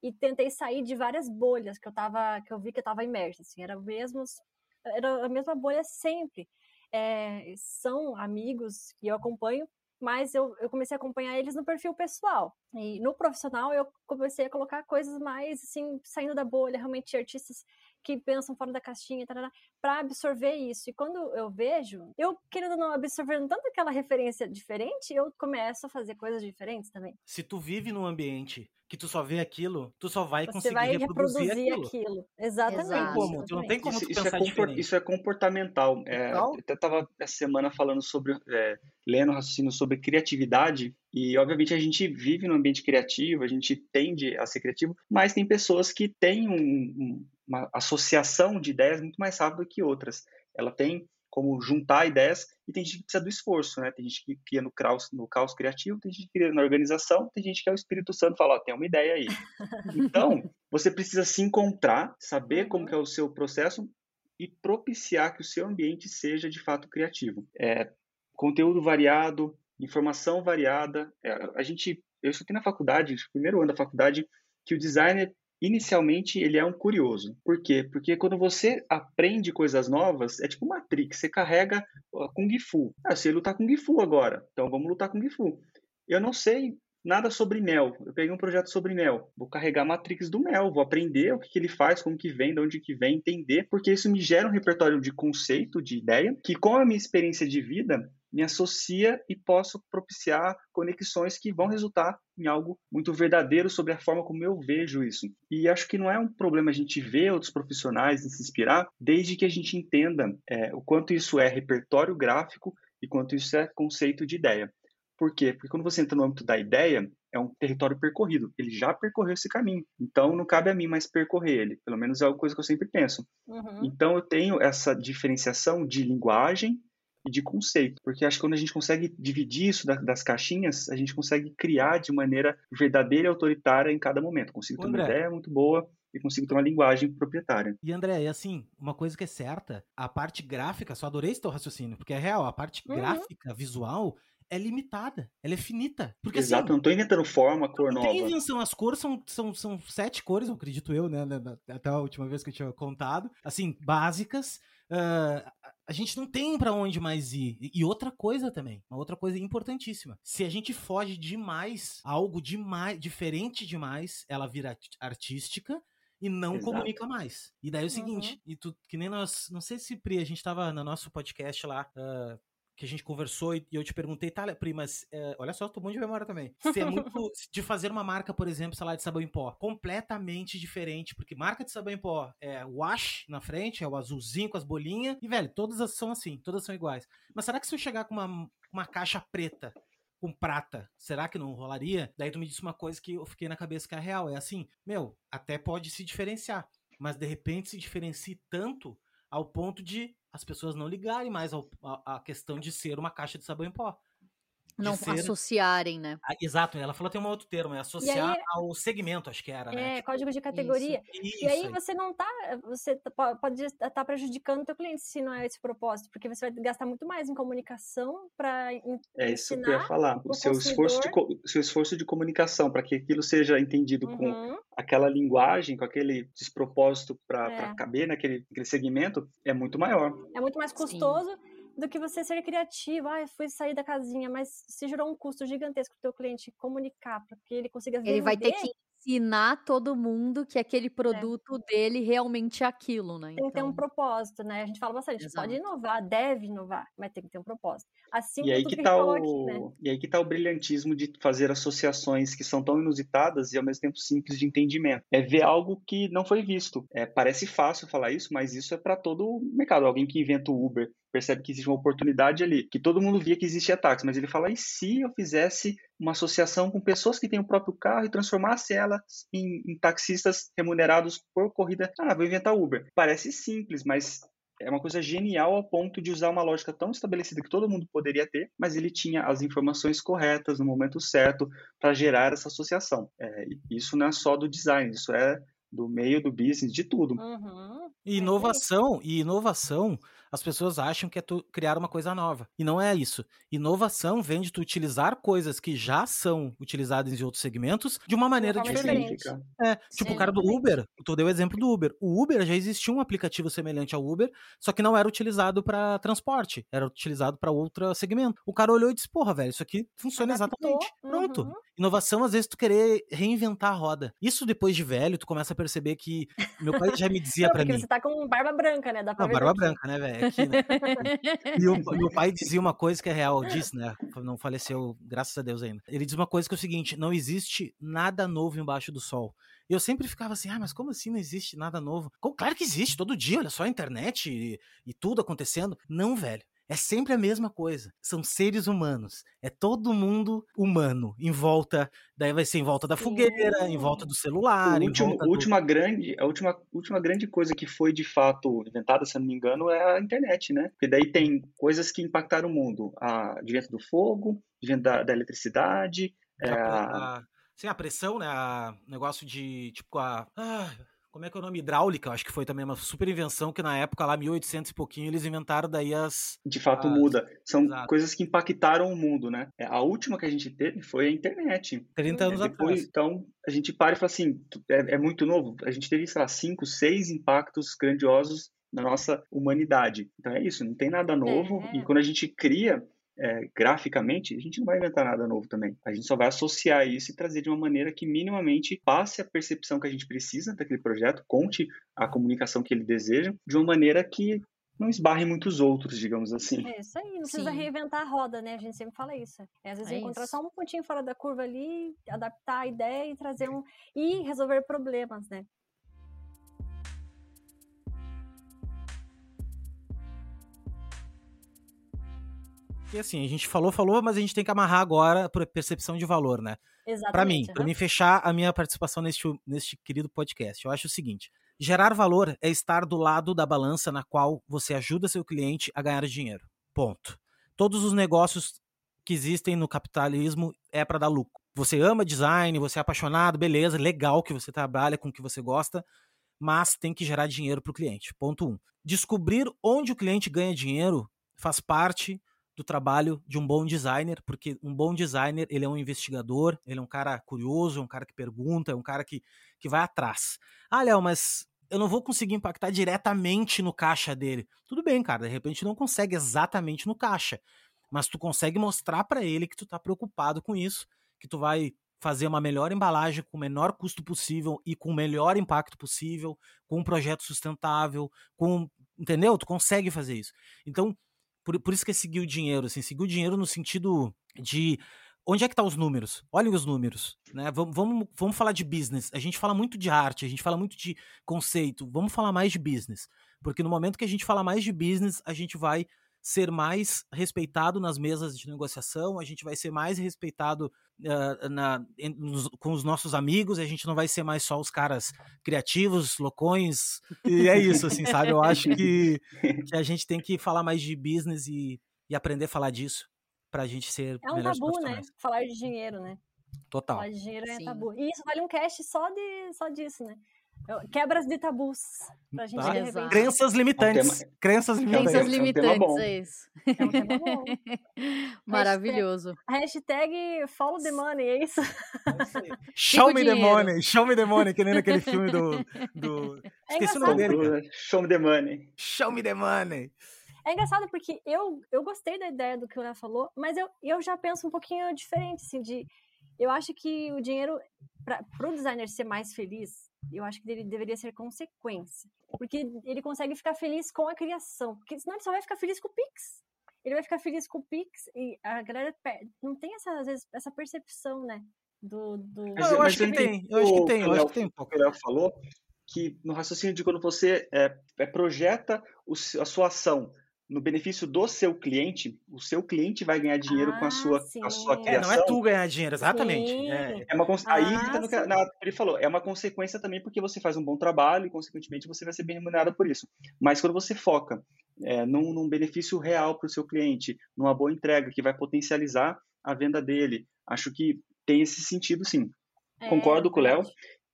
e tentei sair de várias bolhas que eu tava, que eu vi que eu tava imersa, assim, era mesmos, era a mesma bolha sempre. É, são amigos que eu acompanho, mas eu, eu comecei a acompanhar eles no perfil pessoal. E no profissional eu comecei a colocar coisas mais assim, saindo da bolha, realmente artistas que pensam fora da caixinha, para absorver isso. E quando eu vejo, eu querendo não absorvendo tanto aquela referência diferente, eu começo a fazer coisas diferentes também. Se tu vive num ambiente que tu só vê aquilo, tu só vai Você conseguir vai reproduzir, reproduzir aquilo. aquilo. Exatamente. Não tem como, tu não tem como isso, tu isso pensar é diferente. Isso é comportamental. É, eu até estava essa semana falando sobre, é, lendo raciocínio sobre criatividade, e obviamente a gente vive num ambiente criativo, a gente tende a ser criativo, mas tem pessoas que têm um, um, uma associação de ideias muito mais rápido que outras. Ela tem como juntar ideias, e tem gente que precisa do esforço, né? Tem gente que cria no caos, no caos criativo, tem gente que cria na organização, tem gente que é o Espírito Santo fala, ó, tem uma ideia aí. [laughs] Então, você precisa se encontrar, saber como que é o seu processo e propiciar que o seu ambiente seja de fato criativo. É, conteúdo variado, informação variada. É, a gente, eu estudei na faculdade, no primeiro ano da faculdade, que o designer inicialmente ele é um curioso. Por quê? Porque quando você aprende coisas novas, é tipo Matrix, você carrega Kung Fu. Ah, sei lutar Kung Fu agora, então vamos lutar Kung Fu. Eu não sei nada sobre mel. Eu peguei um projeto sobre mel. Vou carregar a Matrix do mel, vou aprender o que, que, ele faz, como que vem, de onde que vem, entender, porque isso me gera um repertório de conceito, de ideia, que com a minha experiência de vida, me associa e posso propiciar conexões que vão resultar em algo muito verdadeiro sobre a forma como eu vejo isso. E acho que não é um problema a gente ver outros profissionais e se inspirar, desde que a gente entenda é, o quanto isso é repertório gráfico e quanto isso é conceito de ideia. Por quê? Porque quando você entra no âmbito da ideia, é um território percorrido. Ele já percorreu esse caminho. Então, não cabe a mim mais percorrer ele. Pelo menos é uma coisa que eu sempre penso. Uhum. Então, eu tenho essa diferenciação de linguagem e de conceito, porque acho que quando a gente consegue dividir isso das caixinhas, a gente consegue criar de maneira verdadeira e autoritária em cada momento. Consigo ter André. uma ideia muito boa, e consigo ter uma linguagem proprietária. E André, e assim, uma coisa que é certa, a parte gráfica, só adorei esse teu raciocínio, porque é real, a parte uhum. gráfica, visual, é limitada, ela é finita. Porque, Exato, assim, não tô inventando forma, cor não nova. Tem invenção, as cores são, são, são sete cores, eu acredito eu, né, até a última vez que eu tinha contado, assim, básicas, uh, a gente não tem para onde mais ir. E outra coisa também, uma outra coisa importantíssima. Se a gente foge demais, algo demais, diferente demais, ela vira artística e não Exato. comunica mais. E daí é o seguinte, uhum. e tu, que nem nós, não sei se Pri, a gente tava no nosso podcast lá, uh, que a gente conversou e eu te perguntei, tá, Pri, mas é, olha só, tô bom de memória também. Se é [laughs] muito de fazer uma marca, por exemplo, sei lá, de sabão em pó, completamente diferente, porque marca de sabão em pó é wash na frente, é o azulzinho com as bolinhas, e velho, todas são assim, todas são iguais. Mas será que se eu chegar com uma, uma caixa preta com prata, será que não rolaria? Daí tu me disse uma coisa que eu fiquei na cabeça que é real, é assim, meu, até pode se diferenciar, mas de repente se diferencie tanto ao ponto de as pessoas não ligarem mais a questão de ser uma caixa de sabão em pó não ser... associarem, né? Ah, exato, ela falou tem um outro termo, é associar aí, ao segmento, acho que era, né? É, tipo, código de categoria. Isso, isso, e aí, aí, você não tá, você pode estar tá prejudicando o teu cliente se não é esse propósito, porque você vai gastar muito mais em comunicação para É isso que eu ia falar, o seu esforço de seu esforço de comunicação para que aquilo seja entendido uhum. com aquela linguagem, com aquele despropósito para é. caber naquele, naquele segmento é muito maior. É muito mais custoso. Sim do que você ser criativo. Ah, fui sair da casinha, mas se gerou um custo gigantesco para o teu cliente comunicar, para que ele consiga vender. Ele vai ter que ensinar todo mundo que aquele é. produto é. dele realmente é aquilo, né? Tem então... que ter um então propósito, né? A gente fala bastante, Exato. pode inovar, deve inovar, mas tem que ter um propósito. Assim e aí que, que tá o... Aqui, né? E aí que tá o brilhantismo de fazer associações que são tão inusitadas e ao mesmo tempo simples de entendimento. É ver algo que não foi visto. É, parece fácil falar isso, mas isso é para todo o mercado. Alguém que inventa o Uber percebe que existe uma oportunidade ali, que todo mundo via que existia táxi, mas ele fala, e se eu fizesse uma associação com pessoas que têm o próprio carro e transformasse elas em, em taxistas remunerados por corrida? Ah, vou inventar Uber. Parece simples, mas é uma coisa genial ao ponto de usar uma lógica tão estabelecida que todo mundo poderia ter, mas ele tinha as informações corretas no momento certo para gerar essa associação. É, isso não é só do design, isso é do meio do business, de tudo. Uhum. E inovação, e inovação as pessoas acham que é tu criar uma coisa nova. E não é isso. Inovação vem de tu utilizar coisas que já são utilizadas em outros segmentos de uma maneira diferente. diferente. É, tipo Sim, o cara do Uber, tu deu o exemplo do Uber. O Uber já existia um aplicativo semelhante ao Uber, só que não era utilizado para transporte, era utilizado para outro segmento. O cara olhou e disse: "Porra, velho, isso aqui funciona Adaptou. exatamente". Pronto. Uhum. Inovação às vezes tu querer reinventar a roda. Isso depois de velho, tu começa a perceber que meu pai já me [laughs] dizia para mim. você tá com barba branca, né? Dá pra não, barba branca, né, velho? Aqui, né? e o [laughs] meu pai dizia uma coisa que é real, disse, né? Não faleceu, graças a Deus ainda. Ele diz uma coisa que é o seguinte: não existe nada novo embaixo do sol. E eu sempre ficava assim, ah, mas como assim não existe nada novo? Claro que existe, todo dia, olha só a internet e, e tudo acontecendo. Não, velho. É sempre a mesma coisa. São seres humanos. É todo mundo humano em volta. Daí vai ser em volta da fogueira, em volta do celular. O último, do... última grande, a última, última grande coisa que foi de fato inventada, se não me engano, é a internet, né? Porque daí tem coisas que impactaram o mundo. A, advento do fogo, advento da, da eletricidade. É a, a, sim, a pressão, né? O negócio de tipo a. Ah, como é que é o nome? Hidráulica, acho que foi também uma super invenção que na época lá, 1800 e pouquinho, eles inventaram daí as... De fato as... muda. São Exato. coisas que impactaram o mundo, né? É, a última que a gente teve foi a internet. 30 anos é, depois, atrás. Então, a gente para e fala assim, é, é muito novo. A gente teve, sei lá, cinco, seis impactos grandiosos na nossa humanidade. Então é isso, não tem nada novo. É. E quando a gente cria é, graficamente, a gente não vai inventar nada novo também. A gente só vai associar isso e trazer de uma maneira que minimamente passe a percepção que a gente precisa daquele projeto, conte a comunicação que ele deseja, de uma maneira que não esbarre muitos outros, digamos assim. É isso aí, não precisa Sim. reinventar a roda, né? A gente sempre fala isso. É, às vezes é encontrar isso. só um pontinho fora da curva ali, adaptar a ideia e trazer um. e resolver problemas, né? E assim, a gente falou, falou, mas a gente tem que amarrar agora para percepção de valor, né? Exatamente. Para mim, para mim fechar a minha participação neste, neste querido podcast, eu acho o seguinte: gerar valor é estar do lado da balança na qual você ajuda seu cliente a ganhar dinheiro. Ponto. Todos os negócios que existem no capitalismo é para dar lucro. Você ama design, você é apaixonado, beleza, legal que você trabalha com o que você gosta, mas tem que gerar dinheiro para o cliente. Ponto um. Descobrir onde o cliente ganha dinheiro faz parte do trabalho de um bom designer, porque um bom designer, ele é um investigador, ele é um cara curioso, é um cara que pergunta, é um cara que, que vai atrás. Ah, Léo, mas eu não vou conseguir impactar diretamente no caixa dele. Tudo bem, cara, de repente não consegue exatamente no caixa, mas tu consegue mostrar para ele que tu tá preocupado com isso, que tu vai fazer uma melhor embalagem com o menor custo possível e com o melhor impacto possível, com um projeto sustentável, com entendeu? Tu consegue fazer isso. Então, por, por isso que é seguir o dinheiro, assim, seguir o dinheiro no sentido de onde é que estão tá os números? Olhem os números, né? Vamos, vamos, vamos falar de business. A gente fala muito de arte, a gente fala muito de conceito. Vamos falar mais de business, porque no momento que a gente fala mais de business, a gente vai ser mais respeitado nas mesas de negociação, a gente vai ser mais respeitado uh, na, em, nos, com os nossos amigos, a gente não vai ser mais só os caras criativos, loucões, e é isso, assim, sabe? Eu acho que, que a gente tem que falar mais de business e, e aprender a falar disso pra gente ser É um tabu, né? Falar de dinheiro, né? Total. Falar de dinheiro é Sim. tabu. E isso vale um cast só, de, só disso, né? Quebras de tabus. Pra gente ah, Crenças limitantes. É um tema... Crenças limitantes. Crenças limitantes, é, isso. É um tema bom. [laughs] Maravilhoso. Hashtag, hashtag follow the money, é isso? [laughs] show me the money, show me the money, que nem naquele filme do. do... É Esqueci o nome dele. Cara. Show me the money. Show me the money. É engraçado porque eu, eu gostei da ideia do que o Léo falou, mas eu, eu já penso um pouquinho diferente, assim, de. Eu acho que o dinheiro, para o designer ser mais feliz, eu acho que ele deveria ser consequência. Porque ele consegue ficar feliz com a criação. Porque senão ele só vai ficar feliz com o Pix. Ele vai ficar feliz com o Pix e a galera não tem essa, às vezes, essa percepção, né? Do, do... Mas, eu, acho que tem, eu acho que tem, eu acho que tem. O Léo falou que no raciocínio de quando você é, é projeta o, a sua ação no benefício do seu cliente, o seu cliente vai ganhar dinheiro ah, com a sua, a sua criação. É, não é tu ganhar dinheiro, exatamente. É. é uma, ah, aí tá na, ele falou, é uma consequência também porque você faz um bom trabalho e, consequentemente, você vai ser bem remunerado por isso. Mas quando você foca é, num, num benefício real para o seu cliente, numa boa entrega que vai potencializar a venda dele, acho que tem esse sentido, sim. É, Concordo com o Léo.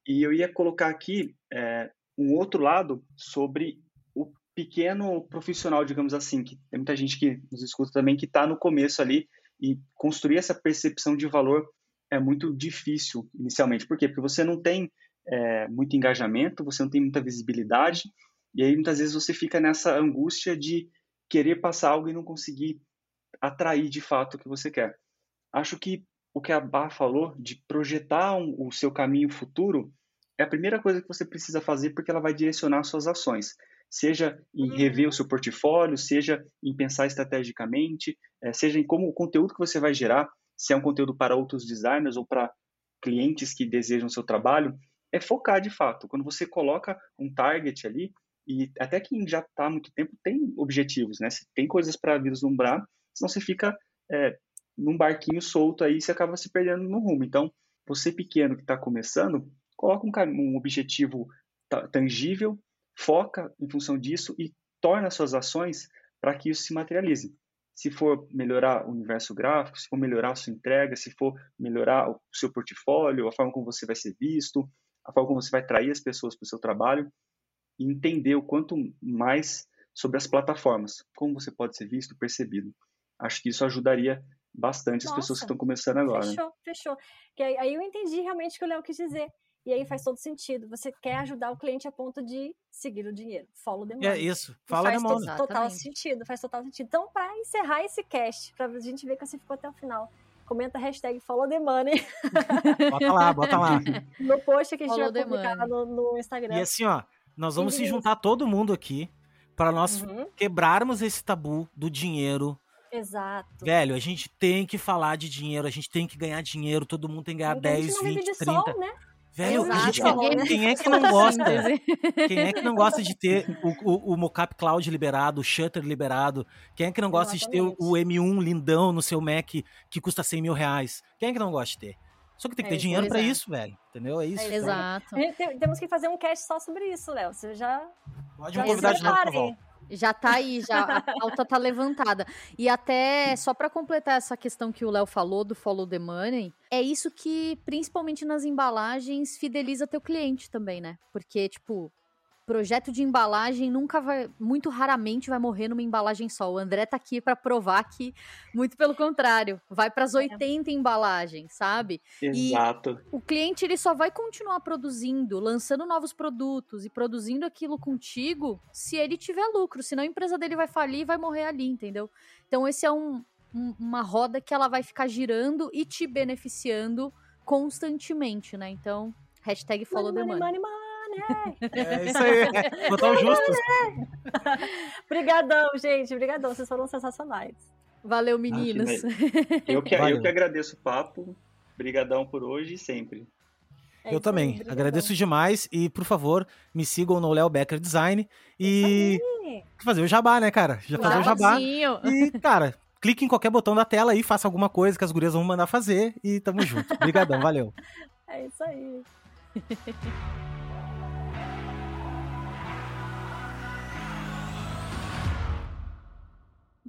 E eu ia colocar aqui é, um outro lado sobre pequeno profissional, digamos assim, que tem muita gente que nos escuta também que está no começo ali e construir essa percepção de valor é muito difícil inicialmente. Por quê? Porque você não tem é, muito engajamento, você não tem muita visibilidade e aí muitas vezes você fica nessa angústia de querer passar algo e não conseguir atrair de fato o que você quer. Acho que o que a Bar falou de projetar um, o seu caminho futuro é a primeira coisa que você precisa fazer porque ela vai direcionar suas ações seja em rever o uhum. seu portfólio, seja em pensar estrategicamente, é, seja em como o conteúdo que você vai gerar, se é um conteúdo para outros designers ou para clientes que desejam o seu trabalho, é focar de fato. Quando você coloca um target ali, e até quem já está há muito tempo tem objetivos, né? Você tem coisas para vislumbrar, senão você fica é, num barquinho solto aí e você acaba se perdendo no rumo. Então, você pequeno que está começando, coloca um, um objetivo tangível, foca em função disso e torna suas ações para que isso se materialize. Se for melhorar o universo gráfico, se for melhorar a sua entrega, se for melhorar o seu portfólio, a forma como você vai ser visto, a forma como você vai atrair as pessoas para o seu trabalho, e entender o quanto mais sobre as plataformas, como você pode ser visto, percebido. Acho que isso ajudaria bastante Nossa, as pessoas que estão começando agora. Fechou, né? fechou. Que aí eu entendi realmente o que o Léo quis dizer. E aí faz todo sentido. Você quer ajudar o cliente a ponto de seguir o dinheiro. Follow the money. É isso. Fala faz demônio. Faz total sentido. Faz total sentido. Então, para encerrar esse cast, para a gente ver que você ficou até o final, comenta a hashtag follow the money. [laughs] Bota lá, bota lá. [laughs] No post que a gente follow vai publicar no, no, Instagram. E assim, ó, nós vamos se juntar todo mundo aqui para nós uhum. quebrarmos esse tabu do dinheiro. Exato. Velho, a gente tem que falar de dinheiro, a gente tem que ganhar dinheiro, todo mundo tem que ganhar Porque 10, 20, 30. Sol, né? Velho, a gente, quem é que não gosta? Quem é que não gosta de ter o, o, o mocap cloud liberado, o shutter liberado? Quem é que não gosta Exatamente. de ter o, o, M1 lindão no seu Mac que custa 100 mil reais? Quem é que não gosta de ter? Só que tem que ter é, dinheiro para isso, velho. Entendeu? É isso. É, exato. temos que fazer um cast só sobre isso, Léo. Você já. Pode me convidar de novo, já tá aí, já a pauta tá levantada. E até só para completar essa questão que o Léo falou do follow the money, é isso que principalmente nas embalagens fideliza teu cliente também, né? Porque tipo, projeto de embalagem nunca vai, muito raramente vai morrer numa embalagem só. O André tá aqui para provar que, muito pelo contrário, vai para as 80 é. embalagens, sabe? Exato. E o cliente ele só vai continuar produzindo, lançando novos produtos e produzindo aquilo contigo se ele tiver lucro, senão a empresa dele vai falir e vai morrer ali, entendeu? Então esse é um, um, uma roda que ela vai ficar girando e te beneficiando constantemente, né? Então, hashtag follow money, the money. money, money É isso aí. Botar o justo. Obrigadão, gente. Obrigadão. Vocês foram sensacionais. Valeu, meninos. eu, que, eu que agradeço o papo. Obrigadão por hoje e sempre. É eu também. Aí, agradeço demais. E, por favor, me sigam no Léo Becker Design. E fazer o jabá, né, cara? Já fazer o jabá. E, cara, clique em qualquer botão da tela aí, faça alguma coisa que as gurias vão mandar fazer. E tamo junto. Obrigadão, valeu. [laughs] É isso aí. [laughs]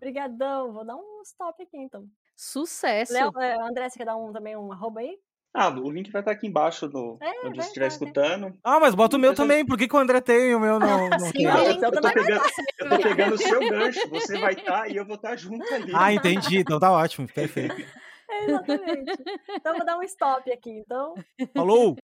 Obrigadão. Vou dar um stop aqui, então. Sucesso. Léo, é, André, você quer dar um, também um arroba aí? Ah, o link vai estar aqui embaixo no, é, onde você estiver escutando. Ah, mas bota o meu também. Por que, que o André tem e o meu não? [laughs] não Sim, eu, eu, tô pegando, eu tô pegando o seu gancho. Você vai estar e eu vou estar junto ali. Ah, entendi. Então tá ótimo. Perfeito. É, [laughs] exatamente. Então vou dar um stop aqui. Então. Falou!